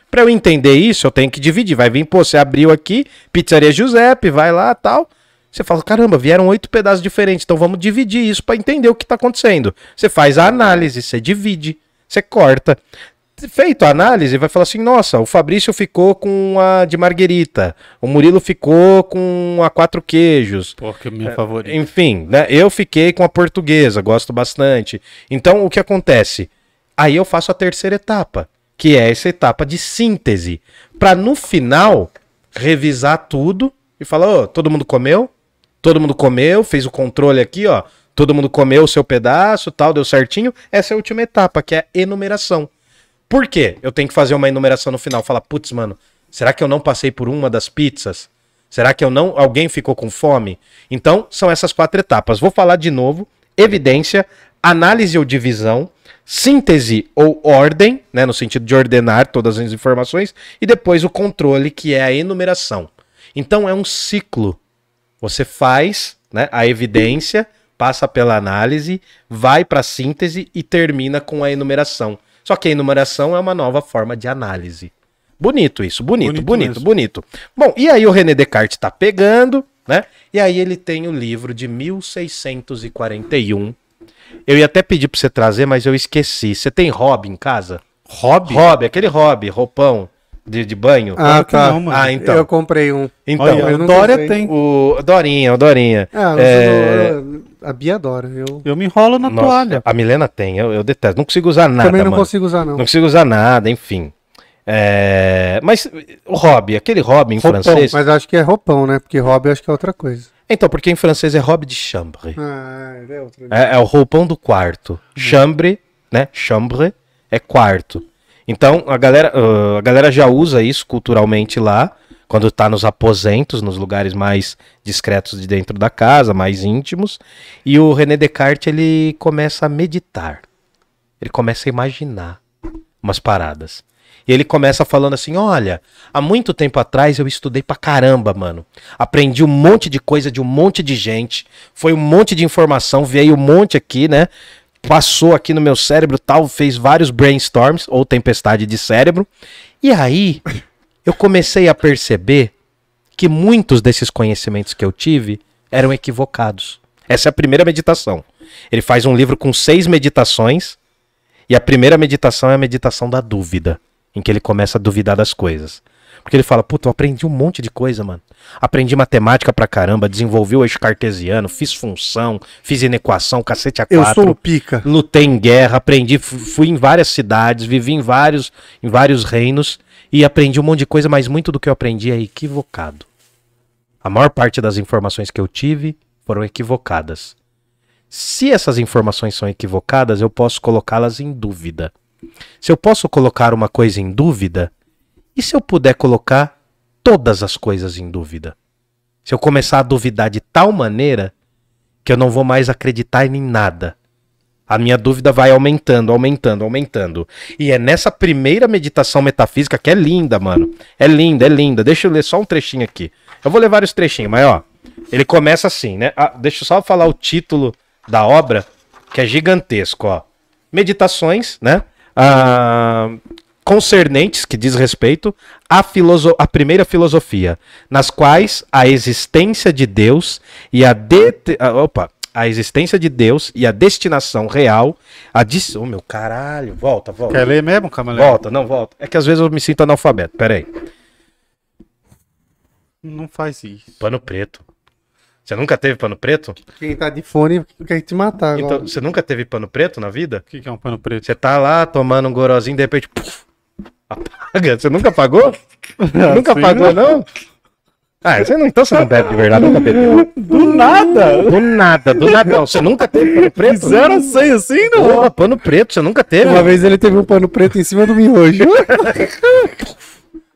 Pra eu entender isso, eu tenho que dividir. Vai vir, pô, você abriu aqui, Pizzaria Giuseppe, vai lá tal. Você fala, caramba, vieram oito pedaços diferentes, então vamos dividir isso pra entender o que tá acontecendo. Você faz a análise, você divide, você corta. Feito a análise, vai falar assim: nossa, o Fabrício ficou com a de Marguerita, o Murilo ficou com a quatro queijos. Pô, que é minha favorita. Enfim, né? Eu fiquei com a portuguesa, gosto bastante. Então, o que acontece? Aí eu faço a terceira etapa, que é essa etapa de síntese, Pra no final revisar tudo e falar: ô, todo mundo comeu? Todo mundo comeu, fez o controle aqui, ó. Todo mundo comeu o seu pedaço, tal, deu certinho. Essa é a última etapa, que é a enumeração. Por quê? Eu tenho que fazer uma enumeração no final. Falar, putz, mano, será que eu não passei por uma das pizzas? Será que eu não. Alguém ficou com fome? Então, são essas quatro etapas. Vou falar de novo: evidência, análise ou divisão, síntese ou ordem, né, no sentido de ordenar todas as informações, e depois o controle, que é a enumeração. Então é um ciclo. Você faz né, a evidência, passa pela análise, vai para a síntese e termina com a enumeração. Só que a enumeração é uma nova forma de análise. Bonito isso, bonito, Bonito bonito, bonito. Bom, e aí o René Descartes tá pegando, né? E aí ele tem o livro de 1641. Eu ia até pedir pra você trazer, mas eu esqueci. Você tem hobby em casa? Hobby? Hobby, aquele hobby, roupão de, de banho. Ah, Claro que tá. não, mano. Ah, então. Eu comprei um. Então, Olha, eu Dória comprei. tem. o Dorinha, o Dorinha. Ah, É, a Bia adora. Eu Eu me enrolo na Nossa, toalha. A Milena tem, eu, eu detesto. Não consigo usar nada, também não mano. consigo usar, não. Não consigo usar nada, enfim. É, Mas o hobby, aquele hobby em Roupão, francês. Mas acho que é roupão, né? Porque hobby acho que é outra coisa. Então, porque em francês é hobby de chambre. Ah, é outra. É, é o roupão do quarto. Chambre, né? Chambre é quarto. Então, a galera, ah, a galera já usa isso culturalmente lá, quando tá nos aposentos, nos lugares mais discretos de dentro da casa, mais íntimos. E o René Descartes, ele começa a meditar. Ele começa a imaginar umas paradas. E ele começa falando assim: olha, há muito tempo atrás eu estudei pra caramba, mano. Aprendi um monte de coisa de um monte de gente. Foi um monte de informação, veio um monte aqui, né? Passou aqui no meu cérebro tal, fez vários brainstorms ou tempestade de cérebro. E aí eu comecei a perceber que muitos desses conhecimentos que eu tive eram equivocados. Essa é a primeira meditação. Ele faz um livro com seis meditações. E a primeira meditação é a meditação da dúvida, em que ele começa a duvidar das coisas. Porque ele fala, puta, eu aprendi um monte de coisa, mano. Aprendi matemática pra caramba, desenvolvi o eixo cartesiano, fiz função, fiz inequação, cacete a Eu quatro. sou o pica. Lutei em guerra, aprendi, fu- fui em várias cidades, vivi em vários, em vários reinos e aprendi um monte de coisa, mas muito do que eu aprendi é equivocado. A maior parte das informações que eu tive foram equivocadas. Se essas informações são equivocadas, eu posso colocá-las em dúvida. Se eu posso colocar uma coisa em dúvida, e se eu puder colocar todas as coisas em dúvida? Se eu começar a duvidar de tal maneira que eu não vou mais acreditar em nada. A minha dúvida vai aumentando, aumentando, aumentando. E é nessa primeira meditação metafísica que é linda, mano. É linda, é linda. Deixa eu ler só um trechinho aqui. Eu vou ler vários trechinhos, mas ó. Ele começa assim, né? Ah, deixa eu só falar o título da obra, que é gigantesco, ó. Meditações, né? Ah, concernentes, que diz respeito à, filoso- à primeira filosofia, nas quais a existência de Deus e a ah, opa, a existência de Deus e a destinação real, a dis... oh, meu caralho, volta, volta. Quer ler mesmo, Camaleão? Volta, não volta. É que às vezes eu me sinto analfabeto. Pera aí. Não faz isso. Pano preto. Você nunca teve pano preto? Quem tá de fone quer te matar agora. Então, você nunca teve pano preto na vida? O que, que é um pano preto? Você tá lá tomando um gorozinho, de repente. puf, Você nunca apagou? nunca Assim, apagou, não? Ah, você não, então você não bebe de verdade, nunca bebeu. Do nada! Do nada, do nada. Não, você nunca teve pano preto? Zero a cem assim, não? Porra, pano preto, você nunca teve? Uma vez ele teve um pano preto em cima do miojo.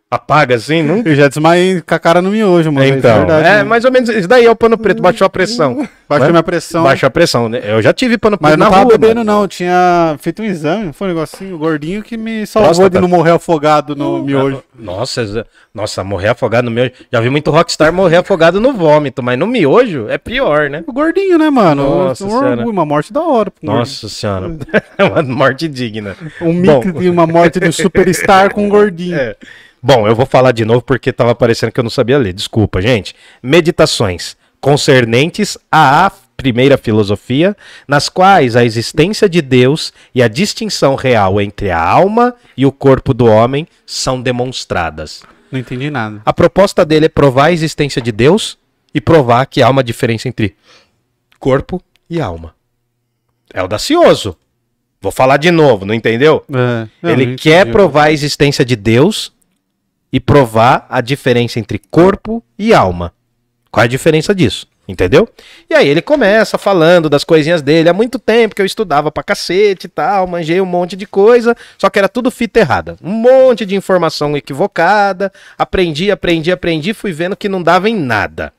Apaga assim, nunca. Eu já desmaiei com a cara no miojo, mano. Então, verdade, é mais ou menos. Isso daí é o pano preto, baixou a pressão. Baixou minha pressão. Baixou a pressão, né? Eu já tive pano Mas preto eu não na tava rua. bebendo, mano. não. Eu tinha feito um exame. Foi um negocinho gordinho que me salvou Próstata. de não morrer afogado no miojo. Nossa, exa- nossa, morrer afogado no miojo. Já vi muito rockstar morrer afogado no vômito, mas no miojo é pior, né? O gordinho, né, mano? Nossa um orgulho, uma morte da hora. pro Nossa senhora. É uma morte digna. gordinho. Um mix Bom. de uma morte de um superstar com um gordinho. É. Bom, eu vou falar de novo porque tava parecendo que eu não sabia ler. Desculpa, gente. Meditações concernentes à primeira filosofia, nas quais a existência de Deus e a distinção real entre a alma e o corpo do homem são demonstradas. Não entendi nada. A proposta dele é provar a existência de Deus e provar que há uma diferença entre corpo e alma. É audacioso. Vou falar de novo, não entendeu? É, Ele não quer provar a existência de Deus e provar a diferença entre corpo e alma. Qual é a diferença disso? Entendeu? E aí ele começa falando das coisinhas dele. Há muito tempo que eu estudava pra cacete e tal, manjei um monte de coisa, só que era tudo fita errada. Um monte de informação equivocada. Aprendi, aprendi, aprendi, fui vendo que não dava em nada.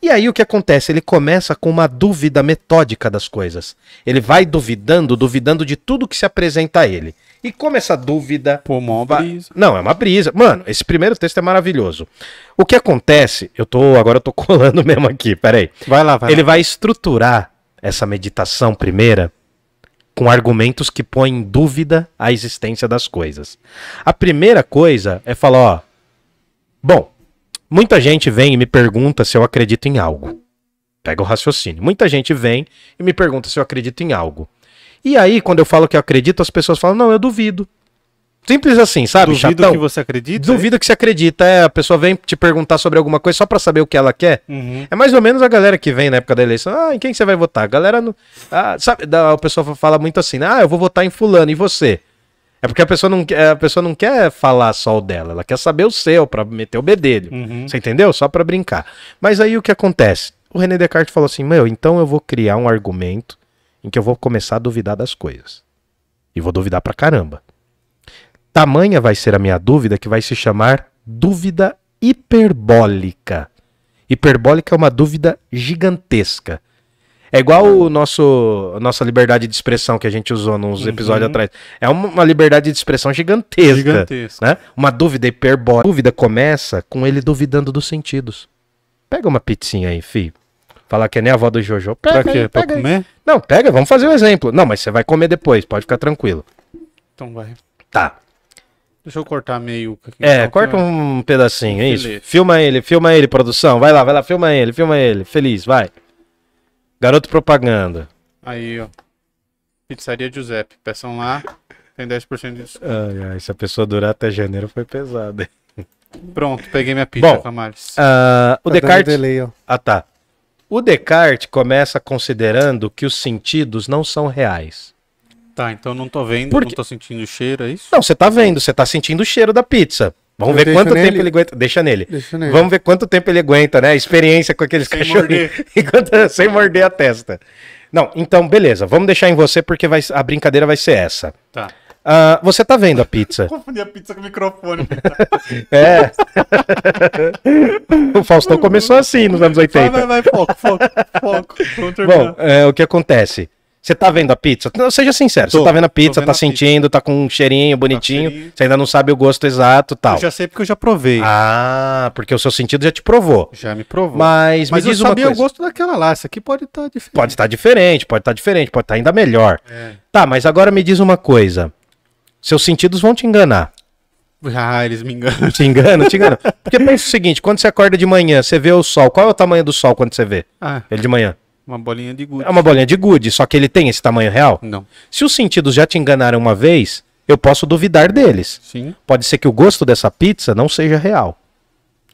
E aí o que acontece? Ele começa com uma dúvida metódica das coisas. Ele vai duvidando, duvidando de tudo que se apresenta a ele. E como essa dúvida. Pô, brisa. Não, é uma brisa. Mano, esse primeiro texto é maravilhoso. O que acontece? Eu tô. Agora eu tô colando mesmo aqui, peraí. Vai lá, vai Ele lá. vai estruturar essa meditação primeira com argumentos que põem em dúvida a existência das coisas. A primeira coisa é falar, ó, bom, muita gente vem e me pergunta se eu acredito em algo. Pega o raciocínio. Muita gente vem e me pergunta se eu acredito em algo. E aí, quando eu falo que eu acredito, as pessoas falam, não, eu duvido. Simples assim, sabe? Duvido Chatão? que você acredita. Duvido que você acredita. É, a pessoa vem te perguntar sobre alguma coisa só pra saber o que ela quer. Uhum. É mais ou menos a galera que vem na época da eleição. Ah, em quem você vai votar? A galera não. Ah, sabe, a pessoa fala muito assim, ah, eu vou votar em fulano, e você? É porque a pessoa não, quer- a pessoa não quer falar só o dela, ela quer saber o seu, pra meter o bedelho. Uhum. Você entendeu? Só pra brincar. Mas aí o que acontece? O René Descartes falou assim: Meu, então eu vou criar um argumento em que eu vou começar a duvidar das coisas. E vou duvidar pra caramba. Tamanha vai ser a minha dúvida que vai se chamar dúvida hiperbólica. Hiperbólica é uma dúvida gigantesca. É igual o nosso a nossa liberdade de expressão que a gente usou nos Uhum. episódios atrás. É uma, liberdade de expressão gigantesca. Gigantesca. Né? Uma dúvida hiperbólica. A dúvida começa com ele duvidando dos sentidos. Pega uma pizzinha aí, fi. Falar que é nem a avó do Jojo. Pega Pra quê? aí, Pra pega aí. comer? Não, pega, vamos fazer um exemplo. Não, mas você vai comer depois, pode ficar tranquilo. Então vai. Tá. Deixa eu cortar meio. aqui, É, então, corta um pedacinho, é isso. Filma ele, filma ele, produção. Vai lá, vai lá, filma ele, filma ele. Feliz, vai. Garoto propaganda. Aí, ó. Pizzaria Giuseppe. Peçam lá. Tem 10% de desconto. Ai, ai, se a pessoa durar até janeiro foi pesado. hein? Pronto, peguei minha pizza, Bom, Camares. Ah, o Tá Descartes. delay, ó. Ah, tá. O Descartes começa considerando que os sentidos não são reais. Tá, então não tô vendo, Por não tô sentindo cheiro, é isso? Não, você tá vendo, você tá sentindo o cheiro da pizza. Vamos Eu ver quanto nele. tempo ele aguenta. Deixa nele. Deixa nele. Vamos ver quanto tempo ele aguenta, né? A experiência com aqueles Sem cachorrinhos. morder. Enquanto- sem morder a testa. Não, então, beleza. Vamos deixar em você porque vai- a brincadeira vai ser essa. Tá. Ah, você tá vendo a pizza? Confundi a pizza com o microfone. É. o Faustão começou assim nos anos vai, 80. vai, vai, foco, foco, foco. Vamos terminar. Bom, é, o que acontece? Você tá vendo a pizza? Não, seja sincero, Tô, você tá vendo a pizza, vendo tá a pizza. sentindo, tá com um cheirinho bonitinho, cheirinho. você ainda não sabe o gosto exato e tal. eu já sei porque eu já provei. Ah, porque o seu sentido já te provou. Já me provou. Mas, Mas me eu diz uma sabia o gosto daquela lá. Essa aqui pode estar diferente. Pode estar diferente, pode estar diferente, pode estar ainda melhor. É. Tá, mas agora me diz uma coisa. Seus sentidos vão te enganar. Ah, eles me enganam. Te enganam, te enganam. Porque pensa o seguinte, quando você acorda de manhã, você vê o sol. Qual é o tamanho do sol quando você vê Ah, ele de manhã? Uma bolinha de gude. É uma bolinha de gude, só que ele tem esse tamanho real. Não. Se os sentidos já te enganaram uma vez, eu posso duvidar deles. Sim. Pode ser que o gosto dessa pizza não seja real.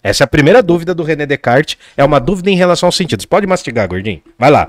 Essa é a primeira dúvida do René Descartes. É uma dúvida em relação aos sentidos. Pode mastigar, gordinho. Vai lá.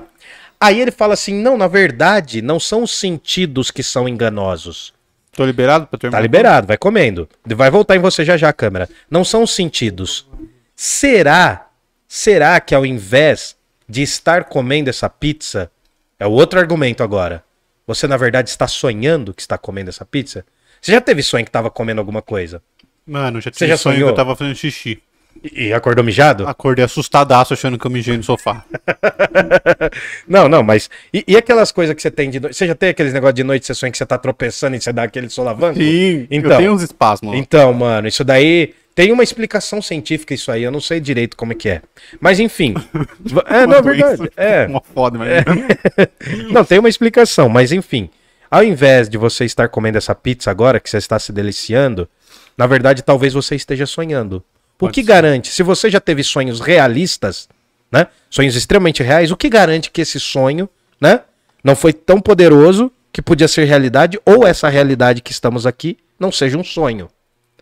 Aí ele fala assim: não, na verdade, não são os sentidos que são enganosos. Tô liberado pra terminar? Tá liberado, vai comendo. Vai voltar em você já já a câmera. Não são os sentidos. Será, será que ao invés de estar comendo essa pizza, é o outro argumento agora. Você na verdade está sonhando que está comendo essa pizza? Você já teve sonho que estava comendo alguma coisa? Mano, já Você tive já sonho sonhou? que eu tava fazendo xixi. E, e acordou mijado? Acordei assustadaço achando que eu mijei no sofá. Não, não, mas. E, e aquelas coisas que você tem de noite? Você já tem aqueles negócios de noite, você sonha que você tá tropeçando e você dá aquele solavanco? Sim, Então. eu tenho uns espasmos. Então, mano, isso daí tem uma explicação científica isso aí, eu não sei direito como é que é. Mas enfim. é, não, é verdade. É. Uma foda, mas... Não, tem uma explicação, mas enfim. Ao invés de você estar comendo essa pizza agora, que você está se deliciando, na verdade, talvez você esteja sonhando. O que garante? Se você já teve sonhos realistas, né? Sonhos extremamente reais, o que garante que esse sonho, né? Não foi tão poderoso que podia ser realidade, ou essa realidade que estamos aqui não seja um sonho?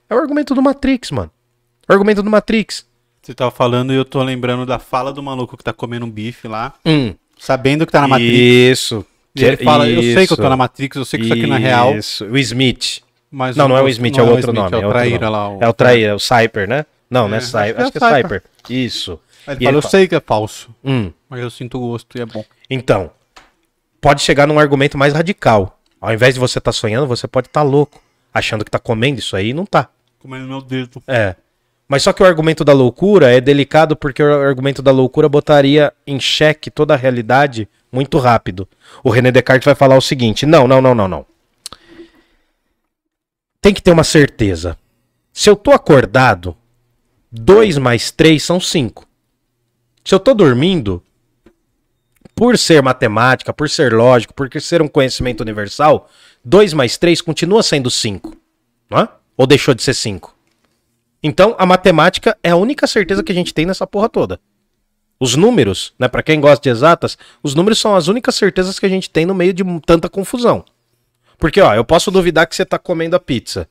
É o argumento do Matrix, mano. Argumento do Matrix. Você tava falando e eu tô lembrando da fala do maluco que tá comendo um bife lá, Hum, sabendo que tá na Matrix. isso. E ele fala, eu sei que eu tô Isso. na Matrix, eu sei que isso aqui não é real, Isso, o Smith. mas... Não, não é o Smith, é não o outro Smith, nome. É o outro traíra lá. O... É o traíra, é o Cyper, né? Não, não é É, Cyper. acho que é é Cyper. Isso. Ele E fala, ele eu fala- sei que é falso, Hum, mas eu sinto gosto e é bom. então, pode chegar num argumento mais radical. Ao invés de você estar sonhando, você pode estar louco, achando que tá comendo isso aí e não tá. Comendo meu dedo. É. Mas só que o argumento da loucura é delicado porque o argumento da loucura botaria em xeque toda a realidade muito rápido. O René Descartes vai falar o seguinte: não, não, não, não, não. Tem que ter uma certeza. Se eu tô acordado, 2 mais 3 são 5. Se eu tô dormindo, por ser matemática, por ser lógico, por ser um conhecimento universal, 2 mais 3 continua sendo 5. Não é? Ou deixou de ser 5? Então, a matemática é a única certeza que a gente tem nessa porra toda. Os números, né, para quem gosta de exatas, os números são as únicas certezas que a gente tem no meio de tanta confusão. Porque, ó, eu posso duvidar que você tá comendo a pizza.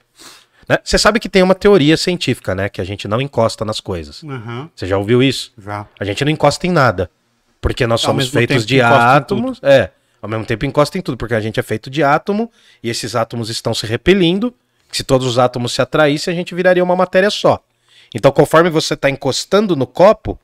Né? Você sabe que tem uma teoria científica, né, que a gente não encosta nas coisas. Aham, Você já ouviu isso? já. A gente não encosta em nada. Porque nós Ao somos feitos de átomos. É. Ao mesmo tempo encosta em tudo, porque a gente é feito de átomo e esses átomos estão se repelindo. Se todos os átomos se atraíssem, a gente viraria uma matéria só. Então, conforme você está encostando no copo,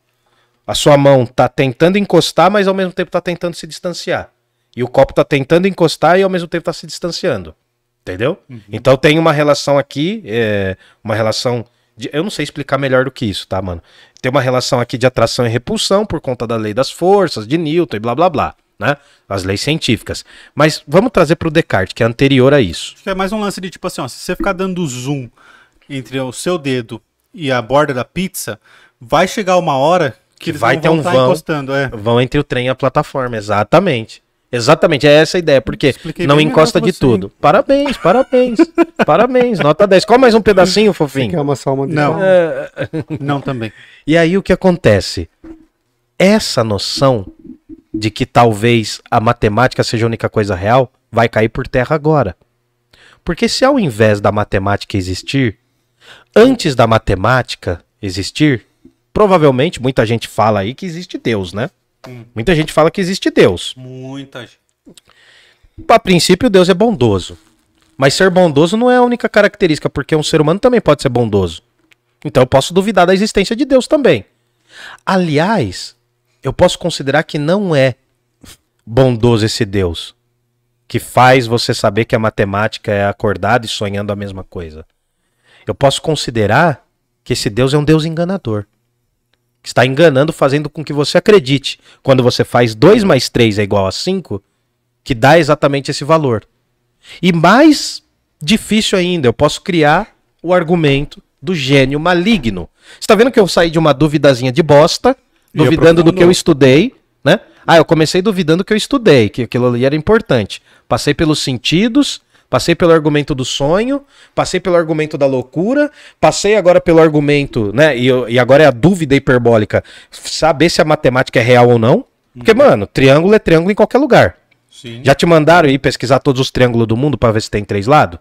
a sua mão está tentando encostar, mas ao mesmo tempo está tentando se distanciar. E o copo está tentando encostar e ao mesmo tempo está se distanciando. Entendeu? Então tem uma relação aqui, é, uma relação. De, eu não sei explicar melhor do que isso, tá, mano? Tem uma relação aqui de atração e repulsão por conta da lei das forças, de Newton e blá blá blá, né? As leis científicas. Mas vamos trazer pro Descartes, que é anterior a isso. Acho que é mais um lance de tipo assim, ó, se você ficar dando zoom entre o seu dedo e a borda da pizza, vai chegar uma hora que eles Vai não ter vão um vão. encostando, é. Vão entre o trem e a plataforma, exatamente. Exatamente, é essa a ideia, porque Expliquei não encosta de que você, tudo. Parabéns, parabéns, parabéns, nota 10. Qual mais um pedacinho, Você fofinho? quer uma Não. dele? É, Não também. E aí o que acontece? Essa noção de que talvez a matemática seja a única coisa real vai cair por terra agora. Porque se ao invés da matemática existir, antes da matemática existir, provavelmente muita gente fala aí que existe Deus, né? Hum. Muita gente fala que existe Deus. Muita gente. A princípio, Deus é bondoso. Mas ser bondoso não é a única característica, porque um ser humano também pode ser bondoso. Então eu posso duvidar da existência de Deus também. Aliás, eu posso considerar que não é bondoso esse Deus que faz você saber que a matemática é acordado e sonhando a mesma coisa. Eu posso considerar que esse Deus é um Deus enganador. Que está enganando, fazendo com que você acredite. Quando você faz 2 mais 3 é igual a 5, que dá exatamente esse valor. E mais difícil ainda, eu posso criar o argumento do gênio maligno. Você tá vendo que eu saí de uma duvidazinha de bosta, duvidando do que eu estudei, né? Ah, eu comecei duvidando que eu estudei, que aquilo ali era importante. Passei pelos sentidos, passei pelo argumento do sonho, passei pelo argumento da loucura, passei agora pelo argumento, né? E, eu- e agora é a dúvida hiperbólica, saber se a matemática é real ou não. Porque, mano, triângulo é triângulo em qualquer lugar. Sim. Já te mandaram ir pesquisar todos os triângulos do mundo pra ver se tem três lados?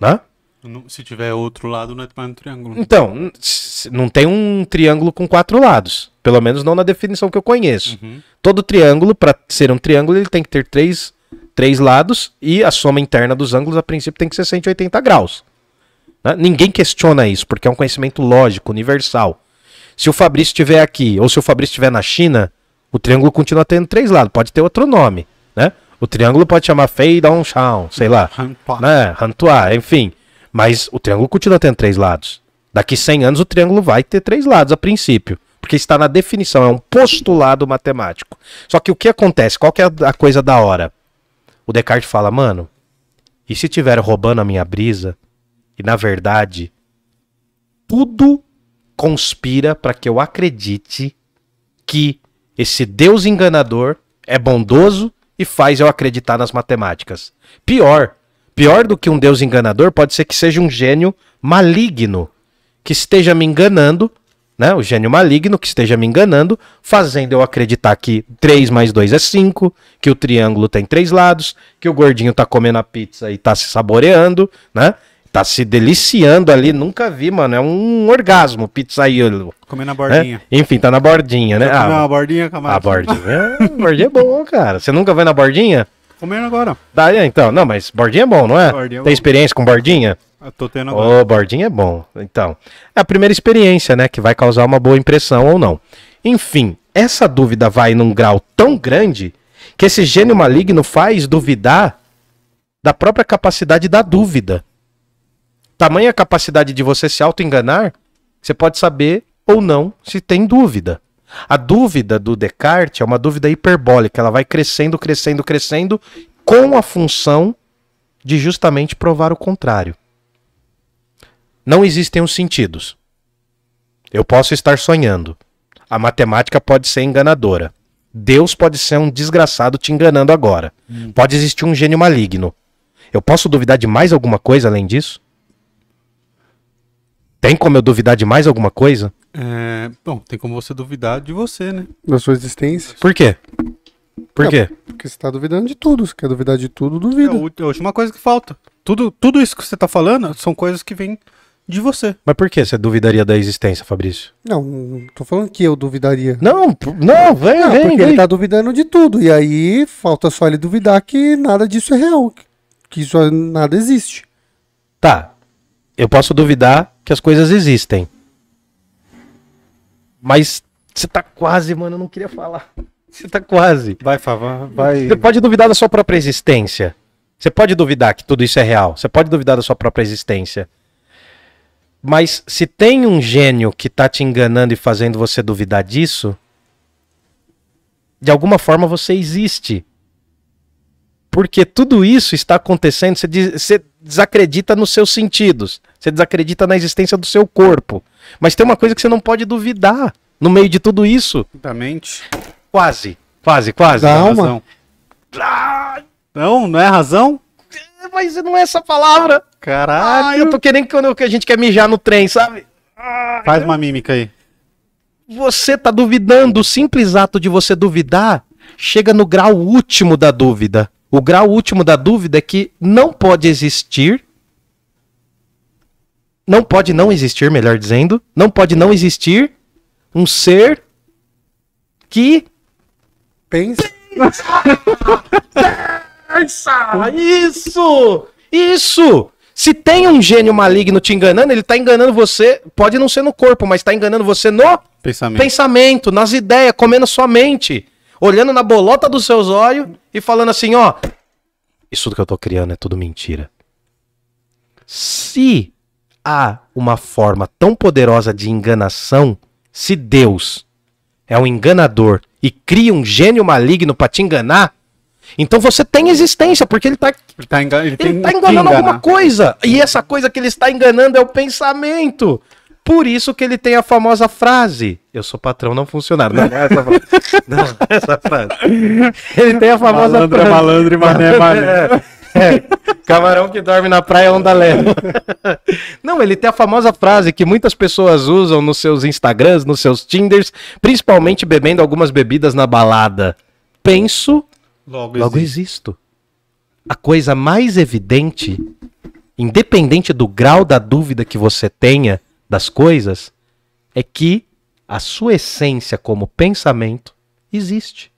Né? Não- Se tiver outro lado, não é mais um triângulo. Então, não tem um triângulo com quatro lados. Pelo menos não na definição que eu conheço. Uhum. Todo triângulo, pra ser um triângulo, ele tem que ter três, três lados e a soma interna dos ângulos, a princípio, tem que ser 180 graus. né? Ninguém questiona isso, porque é um conhecimento lógico, universal. Se o Fabrício estiver aqui, ou se o Fabrício estiver na China, o triângulo continua tendo três lados. Pode ter outro nome, né? O triângulo pode chamar Fei Dong Shao, sei lá Rampa. né? Rantuá, enfim. Mas o triângulo continua tendo três lados. Daqui 100 anos o triângulo vai ter três lados a princípio. Porque está na definição, é um postulado matemático. Só que o que acontece? Qual que é a coisa da hora? O Descartes fala, mano, e se tiver roubando a minha brisa, e na verdade, tudo conspira para que eu acredite que esse Deus enganador é bondoso e faz eu acreditar nas matemáticas. Pior, pior do que um Deus enganador pode ser que seja um gênio maligno que esteja me enganando, né? O gênio maligno que esteja me enganando, fazendo eu acreditar que 3 mais 2 é 5, que o triângulo tem três lados, que o gordinho tá comendo a pizza e tá se saboreando, né? Tá se deliciando ali, nunca vi, mano. É um orgasmo, pizzaiolo. Comer na Né? bordinha. Enfim, tá na bordinha, né? Ah, bordinha, Camargo? a bordinha, a bordinha é bom, cara. Você nunca vai na bordinha? Comendo agora. Tá, é, então. Não, mas bordinha é bom, não é? Bordinha é Tem bom. experiência com bordinha? Eu tô tendo agora. Ô, bordinha é bom. Então, é a primeira experiência, né? Que vai causar uma boa impressão ou não. Enfim, essa dúvida vai num grau tão grande que esse gênio maligno faz duvidar da própria capacidade da dúvida. Tamanha capacidade de você se auto-enganar Você pode saber ou não se tem dúvida. A dúvida do Descartes é uma dúvida hiperbólica, ela vai crescendo, crescendo, crescendo, com a função de justamente provar o contrário. Não existem os sentidos. Eu posso estar sonhando. A matemática pode ser enganadora. Deus pode ser um desgraçado te enganando agora. Pode existir um gênio maligno. Eu posso duvidar de mais alguma coisa além disso? Tem como eu duvidar de mais alguma coisa? É, bom, tem como você duvidar de você, né? Da sua existência. Por quê? Por Não, quê? Porque você tá duvidando de tudo. Você quer duvidar de tudo, É duvida. a ú- a última coisa que falta. Tudo, tudo isso que você tá falando são coisas que vêm de você. Mas por que você duvidaria da existência, Fabrício? Não, não tô falando que eu duvidaria. Não, não, vem, Não, vem, porque vem. ele tá duvidando de tudo. E aí falta só ele duvidar que nada disso é real. Que isso é- nada existe. Tá. Eu posso duvidar que as coisas existem. Mas você tá quase, mano, eu não queria falar. Você tá quase. Vai, Fava, vai. Você pode duvidar da sua própria existência. Você pode duvidar que tudo isso é real. Você pode duvidar da sua própria existência. Mas se tem um gênio que tá te enganando e fazendo você duvidar disso, de alguma forma você existe. Porque tudo isso está acontecendo, você, des- você desacredita nos seus sentidos, você desacredita na existência do seu corpo. Mas tem uma coisa que você não pode duvidar no meio de tudo isso. Da mente. Quase, quase, quase. Da alma? razão. Ah, Não, não é razão? mas não é essa palavra. Caralho. Ah, eu tô querendo que quando a gente quer mijar no trem, sabe? Faz uma mímica aí. Você tá duvidando, o simples ato de você duvidar chega no grau último da dúvida. O grau último da dúvida é que não pode existir. Não pode não existir, melhor dizendo. Não pode não existir um ser que. Pensa. Pensa! Isso! Isso! Se tem um gênio maligno te enganando, ele tá enganando você. Pode não ser no corpo, mas tá enganando você no Pensamento. pensamento, nas ideias, comendo sua mente, olhando na bolota dos seus olhos e falando assim, ó, isso tudo que eu tô criando é tudo mentira. Se há uma forma tão poderosa de enganação, se Deus é um enganador e cria um gênio maligno pra te enganar, então você tem existência, porque ele tá Ele tá, engan... ele ele tá enganando alguma coisa. E essa coisa que ele está enganando é o pensamento. Por isso que ele tem a famosa frase: Eu sou patrão, não funcionário. Não, é essa frase. Não, é essa frase. Ele tem a famosa Malandro é frase. malandro e mané é mané. É, é. Camarão que dorme na praia onda leva. Não, ele tem a famosa frase que muitas pessoas usam nos seus Instagrams, nos seus Tinders, principalmente bebendo algumas bebidas na balada. Penso, Logo, Logo existo. A coisa mais evidente, independente do grau da dúvida que você tenha das coisas, é que a sua essência como pensamento existe.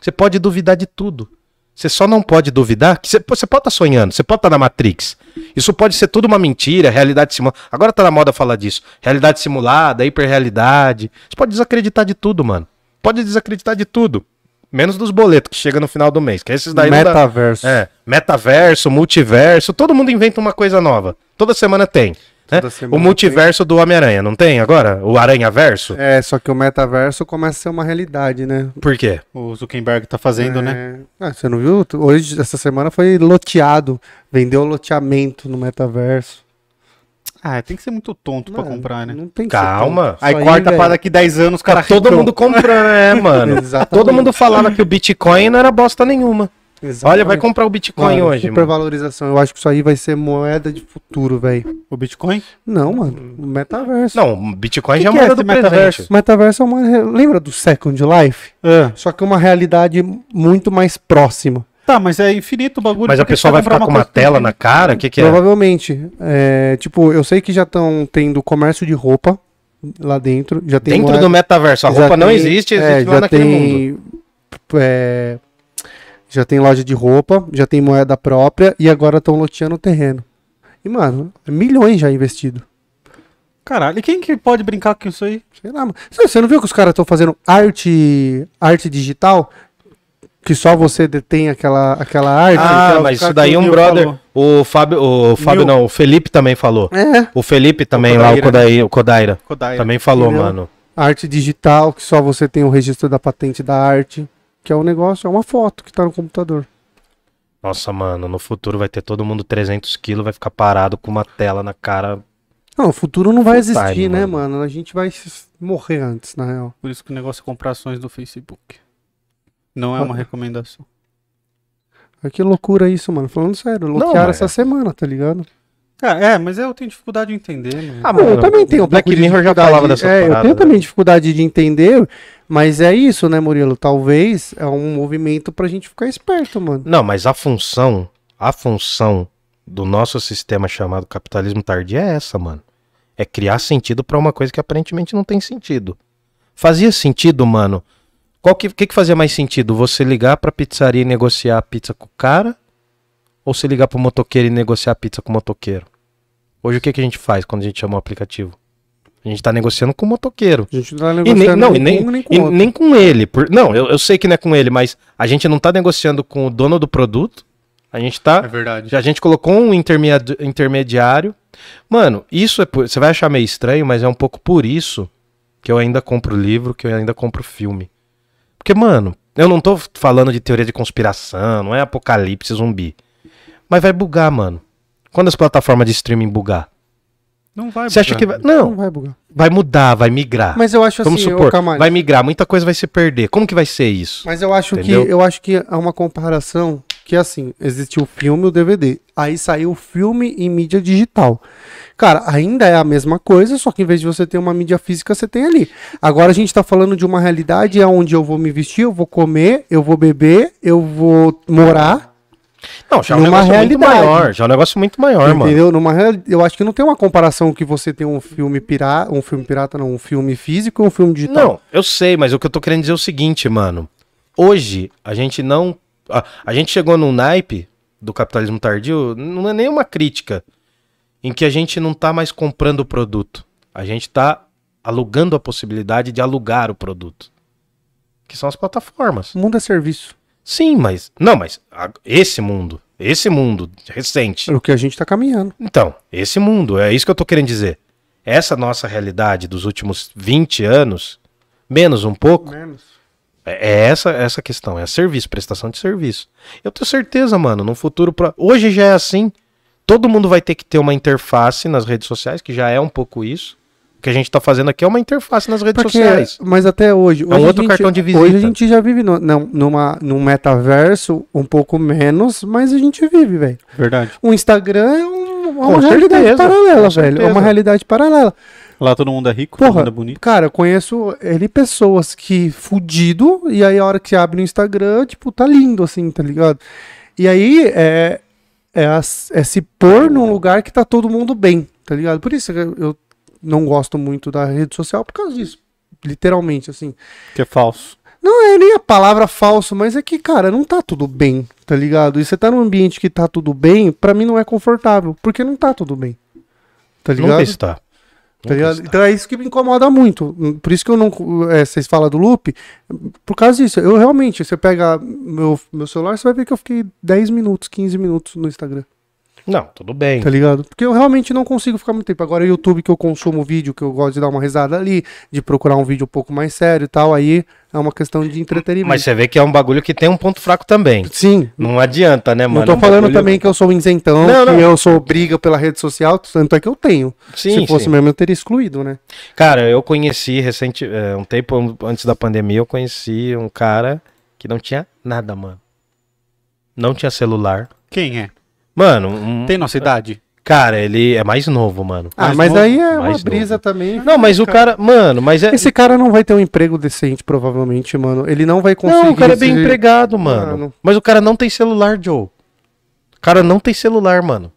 Você pode duvidar de tudo. Você só não pode duvidar que você, você pode estar sonhando, você pode estar na Matrix. Isso pode ser tudo uma mentira, realidade simulada. Agora tá na moda falar disso. Realidade simulada, hiperrealidade. Você pode desacreditar de tudo, mano. Pode desacreditar de tudo. Menos dos boletos que chega no final do mês. Que esses daí dá- Metaverso. é, metaverso, multiverso, todo mundo inventa uma coisa nova. Toda semana tem. Né? Semana o multiverso do Homem-Aranha, não tem agora? O Aranha-verso? É, só que o metaverso começa a ser uma realidade, né? Por quê? O Zuckerberg tá fazendo, É. né? Ah, você não viu? Hoje, essa semana foi loteado. Vendeu loteamento no metaverso. Ah, tem que ser muito tonto pra Não, comprar, né? Não tem que Calma. Aí corta velho. pra daqui 10 anos, o cara Tá todo mundo comprando, é, mano. Exatamente. Todo mundo falava que o Bitcoin não era bosta nenhuma. Exatamente. Olha, vai comprar o Bitcoin Mano, hoje, mano. Supervalorização. Eu acho que isso aí vai ser moeda de futuro, velho. O Bitcoin? Não, mano. O metaverso. Não, o Bitcoin Que já é que é moeda do metaverso? O metaverso é uma. Lembra do Second Life? Só que uma realidade muito mais próxima. Tá, mas é infinito o bagulho. Mas a pessoa vai ficar com uma coisa que tela tem? na cara? O que, que é? Provavelmente. É, tipo, eu sei que já estão tendo comércio de roupa lá dentro. Já tem Dentro moeda- do metaverso. A já roupa não tem- existe, é, existe lá já naquele mundo. tem, é, já tem loja de roupa, já tem moeda própria e agora estão loteando o terreno. E, mano, milhões já investido. Caralho, e quem que pode brincar com isso aí? Sei lá, mano. Você não viu que os caras estão fazendo arte, arte digital? Que só você detém aquela, aquela arte. Ah, que é o mas isso daí o um brother. falou. O Fábio. O Fábio não, o Felipe também falou. É, O Felipe também lá, o Kodaira. Kodaira, o Kodaira Kodaira. também falou, Entendeu? mano. arte digital, que só você tem o registro da patente da arte. Que é um negócio, é uma foto que tá no computador. Nossa, mano, no futuro vai ter todo mundo 300 quilos, vai ficar parado com uma tela na cara. Não, o futuro não vai Full existir, time, né, mano. mano? A gente vai morrer antes, na real. Por isso que o negócio é comprar ações do Facebook. Não é uma recomendação. Que loucura isso, mano. Falando sério, bloquearam mas- essa semana, tá ligado? Cara, é, mas eu tenho dificuldade de entender, mano. Ah, Não, eu também tenho um Black Mirror já falava dessa É, eu parada, tenho né? também dificuldade de entender, mas é isso, né, Murilo? Talvez é um movimento pra gente ficar esperto, mano. Não, mas a função, a função do nosso sistema chamado capitalismo tardio é essa, mano. É criar sentido pra uma coisa que aparentemente não tem sentido. Fazia sentido, mano. Qual que, que, que fazia mais sentido? Você ligar pra pizzaria e negociar a pizza com o cara? Ou você ligar pro motoqueiro e negociar a pizza com o motoqueiro? Hoje o que, que a gente faz quando a gente chama o aplicativo? A gente tá negociando com o motoqueiro. A gente não tá E nem, negociando não, nem, nem, com um, nem com e nem com ele. por- não, eu, eu sei que não é com ele, mas a gente não tá negociando com o dono do produto. A gente tá. É verdade. A gente colocou um intermediário. Mano, isso é. por- Você vai achar meio estranho, mas é um pouco por isso que eu ainda compro livro, que eu ainda compro filme. Porque, mano, eu não tô falando de teoria de conspiração, não é apocalipse zumbi. Mas vai bugar, mano. Quando as plataformas de streaming bugar? Não vai Você acha que bugar. vai. Não Não, vai bugar. vai mudar, vai migrar. Mas eu acho Vamos assim, supor, ô, vai migrar, muita coisa vai se perder. Como que vai ser isso? Mas eu acho Entendeu? que eu acho que é uma comparação que assim, existiu o filme e o DVD. Aí saiu o filme em mídia digital. Cara, ainda é a mesma coisa, só que em vez de você ter uma mídia física, você tem ali. Agora a gente tá falando de uma realidade onde eu vou me vestir, eu vou comer, eu vou beber, eu vou morar, Não, já é um Numa negócio muito realidade. maior. Já é um negócio muito maior, mano. entendeu? Numa real... eu acho que não tem uma comparação que você tem um filme pirata, um filme pirata não, um filme físico e um filme digital. Não, eu sei, mas o que eu tô querendo dizer é o seguinte, mano. Hoje, a gente não. A, a gente chegou num naipe do capitalismo tardio, não é nenhuma crítica, em que a gente não tá mais comprando o produto. A gente tá alugando a possibilidade de alugar o produto. Que são as plataformas. O mundo é serviço. Sim, mas. Não, mas esse mundo. Esse mundo recente. É o que a gente tá caminhando. Então, esse mundo, é isso que eu tô querendo dizer. Essa nossa realidade dos últimos 20 anos, menos um pouco, Menos. é é essa essa questão, é serviço, prestação de serviço. Eu tenho certeza, mano, no futuro pro- hoje já é assim. Todo mundo vai ter que ter uma interface nas redes sociais, que já é um pouco isso. O que a gente tá fazendo aqui é uma interface nas redes Porque, sociais. mas até hoje. É um hoje a outro gente- cartão de visita. Hoje a gente já vive no, não, numa, num metaverso um pouco menos, mas a gente vive, velho. Verdade. O Instagram é, um- é uma realidade certeza, paralela, com velho. É uma realidade paralela. Lá todo mundo é rico, todo Porra, mundo é bonito. cara, eu conheço ele pessoas que fudido, e aí a hora que você abre no Instagram, tipo, tá lindo, assim, tá ligado? E aí é, é, é se pôr num lugar que tá todo mundo bem, tá ligado? Por isso que eu, eu não gosto muito da rede social por causa disso. Literalmente, assim. Que é falso. Não é nem a palavra falso, mas é que, cara, não tá tudo bem, tá ligado? E você tá num ambiente que tá tudo bem, pra mim não é confortável, porque não tá tudo bem. Tá ligado? Nunca está. Tá ligado? Então é isso que me incomoda muito. Por isso que eu não. é, vocês falam do loop. Por causa disso. Eu realmente, você pega meu, meu celular, você vai ver que eu fiquei 10 minutos, 15 minutos no Instagram. Não, tudo bem. Tá ligado? Porque eu realmente não consigo ficar muito tempo. Agora, o YouTube que eu consumo vídeo, que eu gosto de dar uma risada ali, de procurar um vídeo um pouco mais sério e tal, aí é uma questão de entretenimento. Mas você vê que é um bagulho que tem um ponto fraco também. Sim. Não adianta, né, mano? Não tô Um falando bagulho- também que eu sou um isentão, Não, não. que eu sou briga pela rede social, tanto é que eu tenho. Sim, Se fosse sim. mesmo, eu teria excluído, né? Cara, eu conheci recente, é, um tempo antes da pandemia, eu conheci um cara que não tinha nada, mano. Não tinha celular. Quem é? Mano, um- Tem nossa idade? cara, ele é mais novo, mano. Ah, Mais mas novo, aí é uma brisa novo. também. Não, mas o cara, mano, mas é Esse cara não vai ter um emprego decente, provavelmente, mano. Ele não vai conseguir. Não, o cara é bem empregado, mano. Mano. Mas o cara não tem celular, Joe. O cara não tem celular, mano.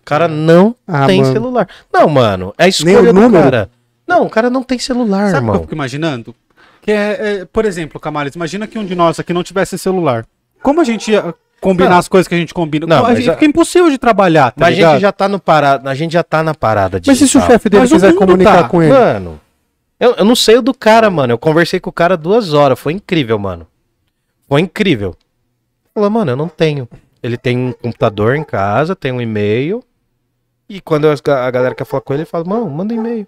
O cara não Ah, tem mano. celular. Não, mano, é a Nem escolha o do número? cara. Não, o cara não tem celular, Sabe o que eu irmão. fico imaginando? Que é, é, por exemplo, Camales, imagina que um de nós aqui não tivesse celular. Como a gente ia combinar Não. as coisas que a gente combina? Não, a mas gente a- fica impossível de trabalhar, tá Mas a ligado? gente já tá no parada, a gente já tá na parada Mas e se o chefe dele Mas quiser comunicar tá. com ele? Mano, eu, eu não sei o do cara, mano. Eu conversei com o cara duas horas. Foi incrível, mano. Foi incrível. Falou, mano, eu não tenho. Ele tem um computador em casa, tem um e-mail. E quando a galera quer falar com ele, ele fala, mano, manda um e-mail.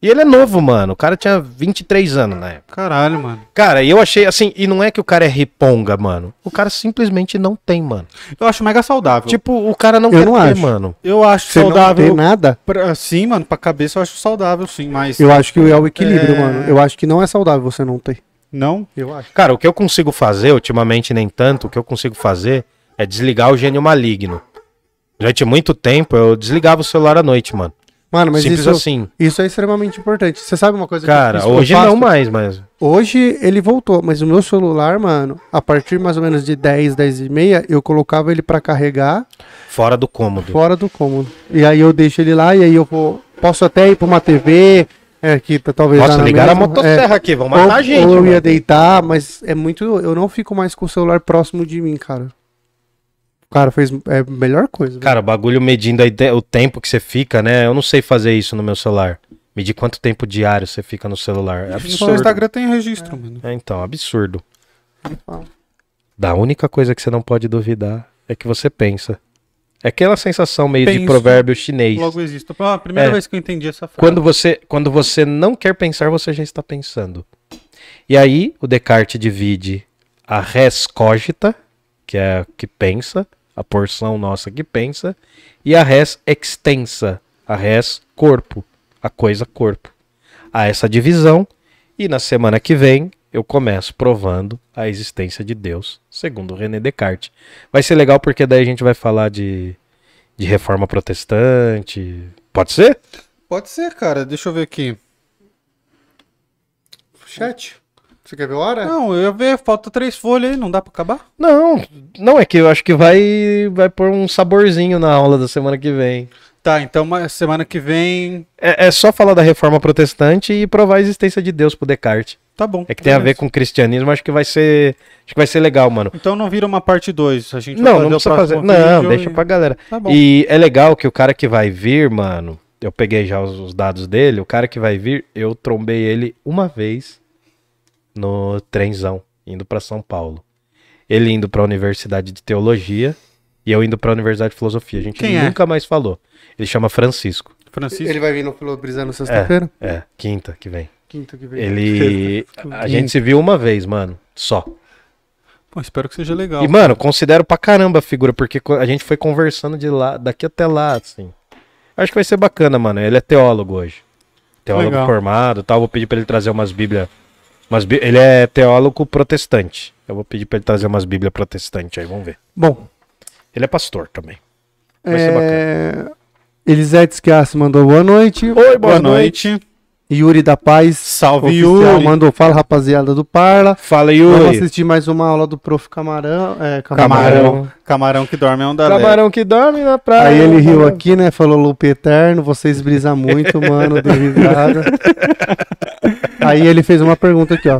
E ele é novo, mano. O cara tinha 23 anos na época. Caralho, mano. Cara, e eu achei assim, e não é que o cara é riponga, mano. O cara simplesmente não tem, mano. Eu acho mega saudável. Tipo, o cara não Eu quer não ter, acho. mano. eu acho Você não saudável. tem nada? Pra, sim, mano, pra cabeça eu acho saudável, sim, mas. Eu acho que é o equilíbrio, É. mano. Eu acho que não é saudável você não ter. Não? Eu acho. Cara, o que eu consigo fazer, ultimamente nem tanto, o que eu consigo fazer é desligar o gênio maligno. Durante muito tempo eu desligava o celular à noite, mano. Mano, mas Simples isso, assim. isso é extremamente importante. Você sabe uma coisa Cara, que eu hoje eu faço? não mais, mas. Hoje ele voltou, mas o meu celular, mano, a partir mais ou menos de 10, 10 e meia, eu colocava ele pra carregar Fora do cômodo. fora do cômodo. E aí eu deixo ele lá e aí eu vou. Posso até ir pra uma TV, é, que tá, talvez. Nossa, ligaram a motosserra aqui, vão é, matar ou, a gente. ou eu mano. ia deitar, mas é muito. Eu não fico mais com o celular próximo de mim, cara. Cara, fez. É a melhor coisa. velho. Cara, o bagulho medindo a ide- o tempo que você fica, né? Eu não sei fazer isso no meu celular. Medir quanto tempo diário você fica no celular. É No seu absurdo. Instagram tem registro, mano. É, então, absurdo. Fala. Da única coisa que você não pode duvidar é que você pensa. É aquela sensação meio de Penso. provérbio chinês. Logo existe. Ah, a primeira É. vez que eu entendi essa frase. Quando você, quando você não quer pensar, você já está pensando. E aí, o Descartes divide a res cogita, que é a que pensa, a porção nossa que pensa, e a res extensa, a res corpo, a coisa corpo. Há essa divisão, e na semana que vem eu começo provando a existência de Deus, segundo René Descartes. Vai ser legal porque daí a gente vai falar de, de reforma protestante. Pode ser? Pode ser, cara. Deixa eu ver aqui. Chat. Você quer ver a hora? Não, eu ia ver, falta três folhas aí, não dá pra acabar? Não, não é que eu acho que vai vai pôr um saborzinho na aula da semana que vem. Tá, então semana que vem. É, é só falar da reforma protestante e provar a existência de Deus pro Descartes. Tá bom. É que tem a ver com o cristianismo, acho que vai ser, acho que vai ser legal, mano. Então não vira uma parte 2. A gente vai Não, fazer não o precisa fazer. Não, deixa e- pra galera. Tá bom. E é legal que o cara que vai vir, mano, eu peguei já os, os dados dele, o cara que vai vir, eu trombei ele uma vez no trenzão, indo pra São Paulo. Ele indo pra Universidade de Teologia e eu indo pra Universidade de Filosofia. A gente Quem é? nunca mais falou. Ele chama Francisco. Francisco. Ele vai vir no Filobrizando sexta-feira? É, quinta que vem. Quinta que vem. Ele. A gente se viu uma vez, mano. Só. Pô, espero que seja legal. E, mano, considero pra caramba a figura, porque a gente foi conversando de lá, daqui até lá, assim. Acho que vai ser bacana, mano. Ele é teólogo hoje. Teólogo Legal. formado e tal. Vou pedir pra ele trazer umas bíblias. Umas bí- Ele é teólogo protestante. Eu vou pedir pra ele trazer umas bíblias protestantes aí, vamos ver. Bom, Ele é pastor também. Vai ser é... Elisete Schiassi mandou boa noite. Oi, Boa noite. Yuri da Paz. Salve, oficial, Yuri. Mandou fala, rapaziada do Parla. Fala, Vamos Yuri. assistir mais uma aula do Prof. Camarão. É, Camarão. Camarão que dorme é um da Camarão que dorme na praia. Aí ele riu aqui, né? Falou Lupe Eterno, vocês brisam muito, mano, deu risada. Aí ele fez uma pergunta aqui, ó.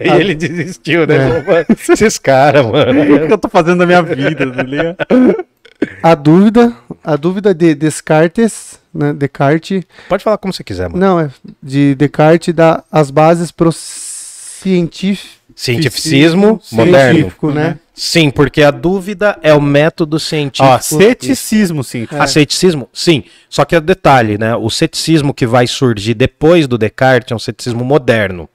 E ele desistiu, né? É. Falou, "Mano, Esses caras, mano. O que eu tô fazendo da minha vida, tá ligado? A dúvida, a dúvida de Descartes, né? Descartes, Pode falar como você quiser, mano. não, é de Descartes dá as bases pro científico, Cientificismo moderno. né? Sim, porque a dúvida é o método científico. Ó, ceticismo, sim. A ceticismo, sim. Só que é detalhe, né? O ceticismo que vai surgir depois do Descartes é um ceticismo moderno.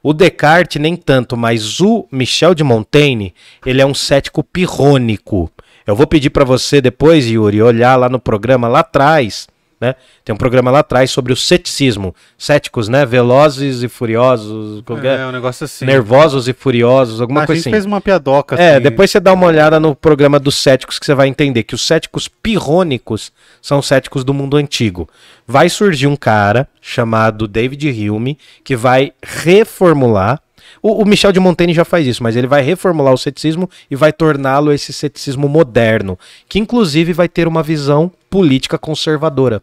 O Descartes nem tanto, mas o Michel de Montaigne, ele é um cético pirrônico. Eu vou pedir pra você depois, Yuri, olhar lá no programa lá atrás, né? Tem um programa lá atrás sobre o ceticismo. Céticos, né? Velozes e furiosos, é? É, um negócio assim. nervosos e furiosos, alguma a coisa gente assim. fez uma piadoca, É, assim. depois você dá uma olhada no programa dos céticos que você vai entender que os céticos pirrônicos são os céticos do mundo antigo. Vai surgir um cara chamado David Hume que vai reformular. O, o Michel de Montaigne já faz isso, mas ele vai reformular o ceticismo e vai torná-lo esse ceticismo moderno, que inclusive vai ter uma visão política conservadora.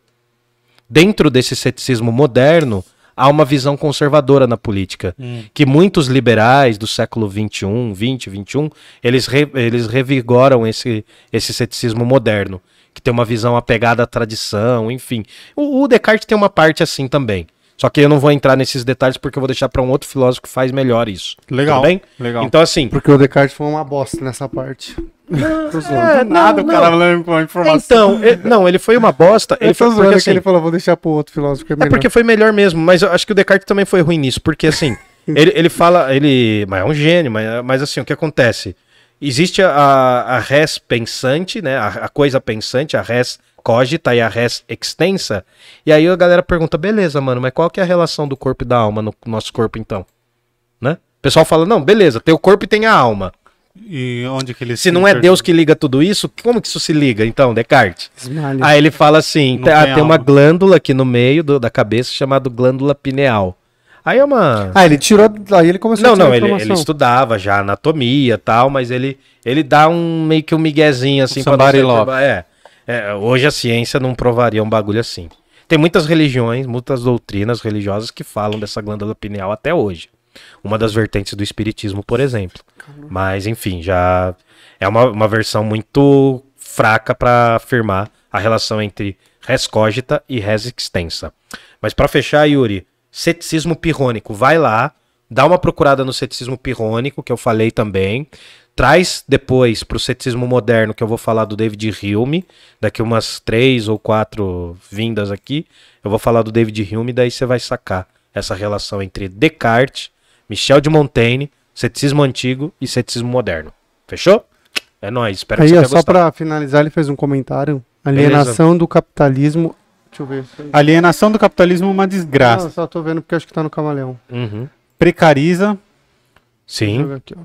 Dentro desse ceticismo moderno, há uma visão conservadora na política. Que muitos liberais do século XXI, 20, 21, eles, re- eles revigoram esse, esse ceticismo moderno. Que tem uma visão apegada à tradição, enfim. O, o Descartes tem uma parte assim também. Só que eu não vou entrar nesses detalhes porque eu vou deixar pra um outro filósofo que faz melhor isso. Legal. Tudo bem? Legal. Então, assim. Porque o Descartes foi uma bosta nessa parte. Tô zoando. é, Nada, não, o cara não. falando com a informação. Então, ele- não, ele foi uma bosta. Ele foi porque, que assim, ele falou, vou deixar pro outro filósofo que é É porque foi melhor mesmo, mas eu acho que o Descartes também foi ruim nisso, porque assim, ele, ele fala, ele mas é um gênio, mas, mas assim, o que acontece? Existe a, a res pensante, né, a, a coisa pensante, a res cogita e a res extensa, e aí a galera pergunta, beleza, mano, mas qual que é a relação do corpo e da alma no nosso corpo então? Né? O pessoal fala, não, beleza, tem o corpo e tem a alma. E onde que ele Se não é Deus que liga tudo isso, como que isso se liga, então, Descartes? Esmalha. Aí ele fala assim: tá- tem tem, uma glândula aqui no meio do- da cabeça chamada glândula pineal. Aí é uma. Ah, ele tirou. Aí ele começou não, a não, ele, ele estudava já anatomia e tal, mas ele, ele dá um meio que um miguezinho assim pra love. É, é, hoje a ciência não provaria um bagulho assim. Tem muitas religiões, muitas doutrinas religiosas que falam dessa glândula pineal até hoje. Uma das vertentes do espiritismo, por exemplo. Mas, enfim, já é uma, uma versão muito fraca para afirmar a relação entre res cogita e res extensa. Mas para fechar, Yuri, ceticismo pirrônico, vai lá, dá uma procurada no ceticismo pirrônico, que eu falei também. Traz depois para o ceticismo moderno, que eu vou falar do David Hume, daqui umas três ou quatro vindas aqui, eu vou falar do David Hume, daí você vai sacar essa relação entre Descartes, Michel de Montaigne, ceticismo antigo e ceticismo moderno. Fechou? É nóis, espero Aí, que você ó, tenha só gostado. pra finalizar, ele fez um comentário. Alienação do capitalismo. Deixa eu ver. Alienação do capitalismo é uma desgraça. Não, só tô vendo porque acho que tá no camaleão. Uhum. Precariza. Deixa eu Sim, ver aqui,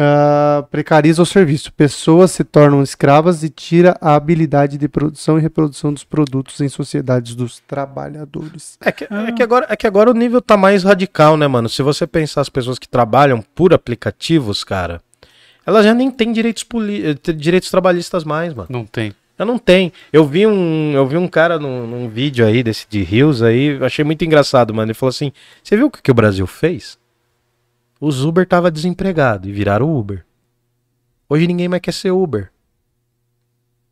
Ah, precariza o serviço. Pessoas se tornam escravas e tira a habilidade de produção e reprodução dos produtos em sociedades dos trabalhadores. É que, é, que agora, é que agora o nível tá mais radical, né, mano? Se você pensar as pessoas que trabalham por aplicativos, cara, elas já nem têm direitos, eh, direitos trabalhistas mais, mano. Não tem. Eu não tenho. Eu vi um, eu vi um cara num, num vídeo aí desse de Rios aí, achei muito engraçado, mano. Ele falou assim: "Você viu o que, que o Brasil fez? Os Uber tava desempregado e viraram Uber. Hoje ninguém mais quer ser Uber.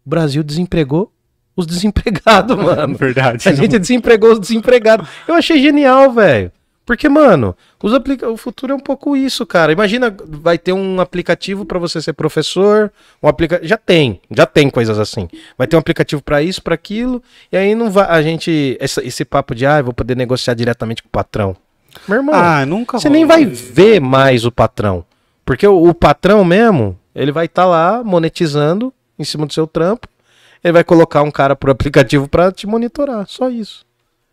O Brasil desempregou os desempregados, mano. Verdade. A gente desempregou os desempregados. Eu achei genial, velho. Porque, mano, os aplica... o futuro é um pouco isso, cara. Imagina, vai ter um aplicativo pra você ser professor, um aplica... já tem, já tem coisas assim. Vai ter um aplicativo pra isso, pra aquilo, e aí não vai a gente essa- esse papo de ah, eu vou poder negociar diretamente com o patrão. Meu irmão, Ah, nunca você rolou. nem vai ver mais o patrão. Porque o, o patrão mesmo, ele vai estar lá monetizando em cima do seu trampo. Ele vai colocar um cara por aplicativo pra te monitorar. Só isso.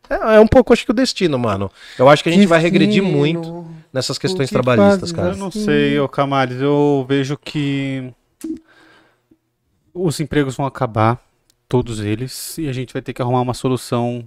É, é um pouco, acho que o destino, mano. Eu acho que a gente vai regredir muito nessas questões que trabalhistas, cara. Eu não sei, ô Camales, eu vejo que os empregos vão acabar, todos eles, e a gente vai ter que arrumar uma solução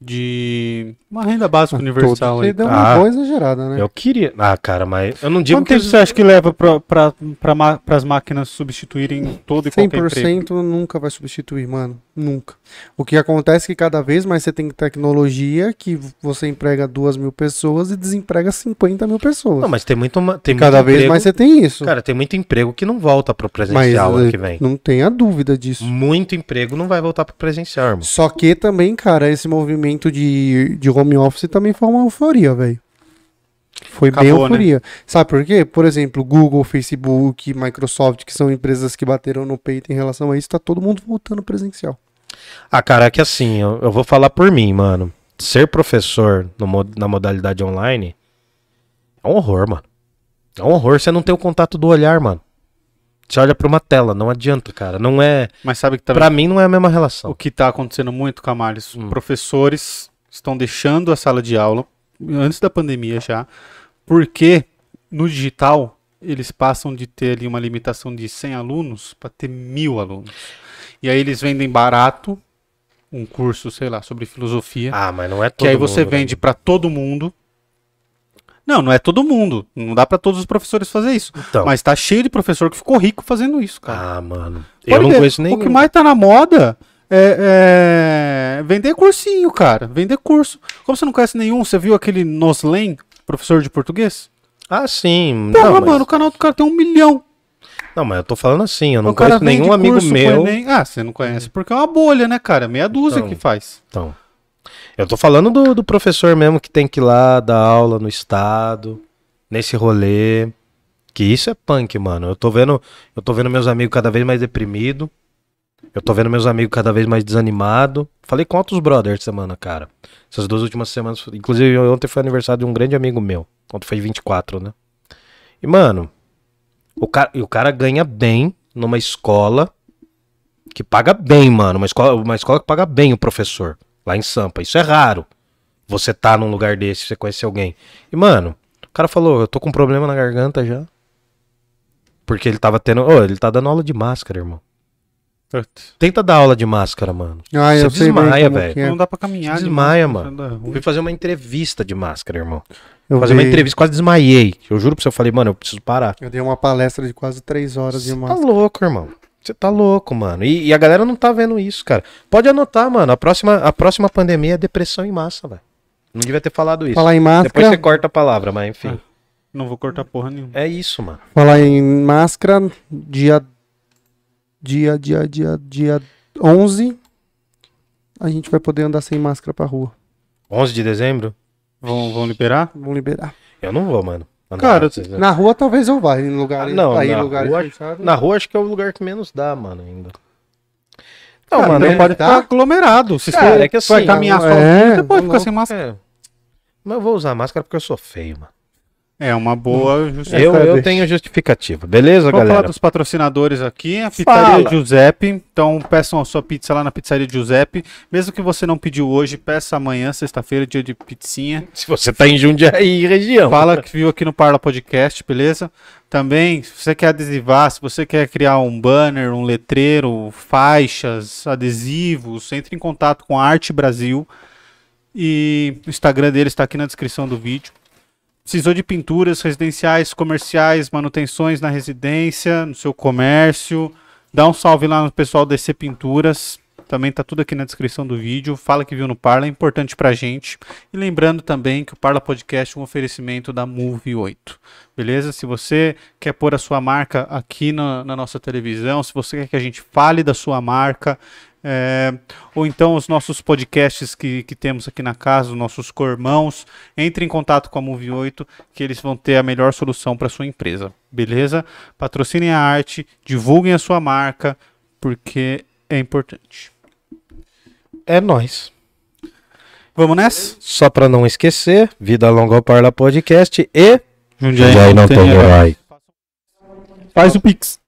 de uma renda básica universal. Você aí. deu uma Ah, boa exagerada, né? Eu queria. Ah, cara, mas eu não digo Quanto que. tempo você acha que leva para pra, as máquinas substituírem todo e qualquer emprego? 100% nunca vai substituir, mano. Nunca. O que acontece é que cada vez mais você tem tecnologia que você emprega duas mil pessoas e desemprega 50 mil pessoas. Não, mas tem muito. Tem cada muito vez emprego- mais você tem isso. Cara, tem muito emprego que não volta pro mas presencial ano eh, que vem. não tenha dúvida disso. Muito emprego não vai voltar pro presencial, irmão. Só que também, cara, esse movimento de, de home office também foi uma euforia, velho. Foi bem Acabou, né? euforia. Sabe por quê? Por exemplo, Google, Facebook, Microsoft, que são empresas que bateram no peito em relação a isso, tá todo mundo voltando presencial. Ah, cara, é que assim, eu, eu vou falar por mim, mano. Ser professor no na modalidade online é um horror, mano. É um horror você não ter o contato do olhar, mano. Você olha pra uma tela, não adianta, cara. Não é. Mas sabe que tá Pra mim não é a mesma relação. O que está acontecendo muito, Camales, Hum. professores estão deixando a sala de aula, antes da pandemia já, porque no digital eles passam de ter ali uma limitação de 100 alunos para ter mil alunos. E aí eles vendem barato um curso, sei lá, sobre filosofia, Ah, mas não é todo que aí você mundo, né? vende para todo mundo. Não, não é todo mundo. Não dá para todos os professores fazer isso. Então. Mas tá cheio de professor que ficou rico fazendo isso, cara. Ah, mano. Pode eu não ver, conheço nenhum. O que mais tá na moda é, é vender cursinho, cara. Vender curso. Como você não conhece nenhum, você viu aquele Noslen, professor de português? Ah, sim. Porra, não, mas... mano, o canal do cara tem um milhão. não, mas eu tô falando assim, eu não conheço nenhum amigo curso meu. Ah, você não conhece porque é uma bolha, né, cara? Meia dúzia Então. que faz. Então. Eu tô falando do, do professor mesmo que tem que ir lá dar aula no estado, nesse rolê. Que isso é punk, mano. Eu tô vendo, eu tô vendo meus amigos cada vez mais deprimidos. Eu tô vendo meus amigos cada vez mais desanimados. Falei com outros brothers semana, cara. Essas duas últimas semanas. Inclusive, ontem foi aniversário de um grande amigo meu. Ontem foi 24, né? E, mano, o cara, o cara ganha bem numa escola que paga bem, mano. Uma escola, uma escola que paga bem o professor. Lá em Sampa. Isso é raro. Você tá num lugar desse, você conhece alguém. E, mano, o cara falou, eu tô com um problema na garganta já. Porque ele tava tendo. Ô, ele tá dando aula de máscara, irmão. Putz. Tenta dar aula de máscara, mano. Ah, eu Você bem desmaia, velho. é. Não dá pra caminhar. Você de desmaia, máscara, mano. Eu fui fazer uma entrevista de máscara, irmão. Eu, fazer uma vi- entrevista, quase desmaiei. Eu juro pra você, eu falei, mano, eu preciso parar. eu dei uma palestra de quase três horas de Você tá máscara. louco, irmão. Você tá louco, mano. E, e a galera não tá vendo isso, cara. Pode anotar, mano. A próxima, a próxima pandemia é depressão em massa, velho. Não devia ter falado isso. Falar em Depois máscara, você corta a palavra, mas enfim. Não vou cortar porra nenhuma. É isso, mano. falar em máscara, dia dia dia dia dia 11 a gente vai poder andar sem máscara pra rua. 11 de dezembro? Vão, vão liberar? Vamos liberar. Eu não vou, mano. Cara, vocês- Na rua talvez eu vá, em lugares, Ah, não, aí, na lugares rua-. Na rua acho que é o lugar que menos dá, mano, ainda. Não, Cara, mano, não é- pode tá? ficar aglomerado. Se Cara, você é que assim, vai caminhar é, sozinho, você pode não- ficar sem máscara. é. Mas eu vou usar máscara porque eu sou feio, mano. É uma boa justificativa. Eu, eu tenho justificativa. Beleza, falar galera? dos patrocinadores aqui, a Pizzaria Fala. Giuseppe. Então peçam a sua pizza lá na Pizzaria Giuseppe. Mesmo que você não pediu hoje, peça amanhã, sexta-feira, dia de pizzinha. Se você tá em Jundiaí, região. Fala que viu aqui no Parla Podcast, beleza? Também, se você quer adesivar, se você quer criar um banner, um letreiro, faixas, adesivos, entre em contato com a Arte Brasil. E o Instagram dele está aqui na descrição do vídeo. Precisou de pinturas residenciais, comerciais, manutenções na residência, no seu comércio. Dá um salve lá no pessoal DC Pinturas. Também tá tudo aqui na descrição do vídeo. Fala que viu no Parla, é importante pra gente. E lembrando também que o Parla Podcast é um oferecimento da Move 8. Beleza? Se você quer pôr a sua marca aqui na, na nossa televisão, se você quer que a gente fale da sua marca, é, ou então os nossos podcasts que, que temos aqui na casa, os nossos cormãos, entre em contato com a Move 8 que eles vão ter a melhor solução para sua empresa. Beleza? Patrocinem a arte, divulguem a sua marca, porque é importante. É nóis. Vamos nessa? Só pra não esquecer, Vida Longa ao Parla Podcast e... Jundiaí Jundiaí não tem herói. Faz o Pix.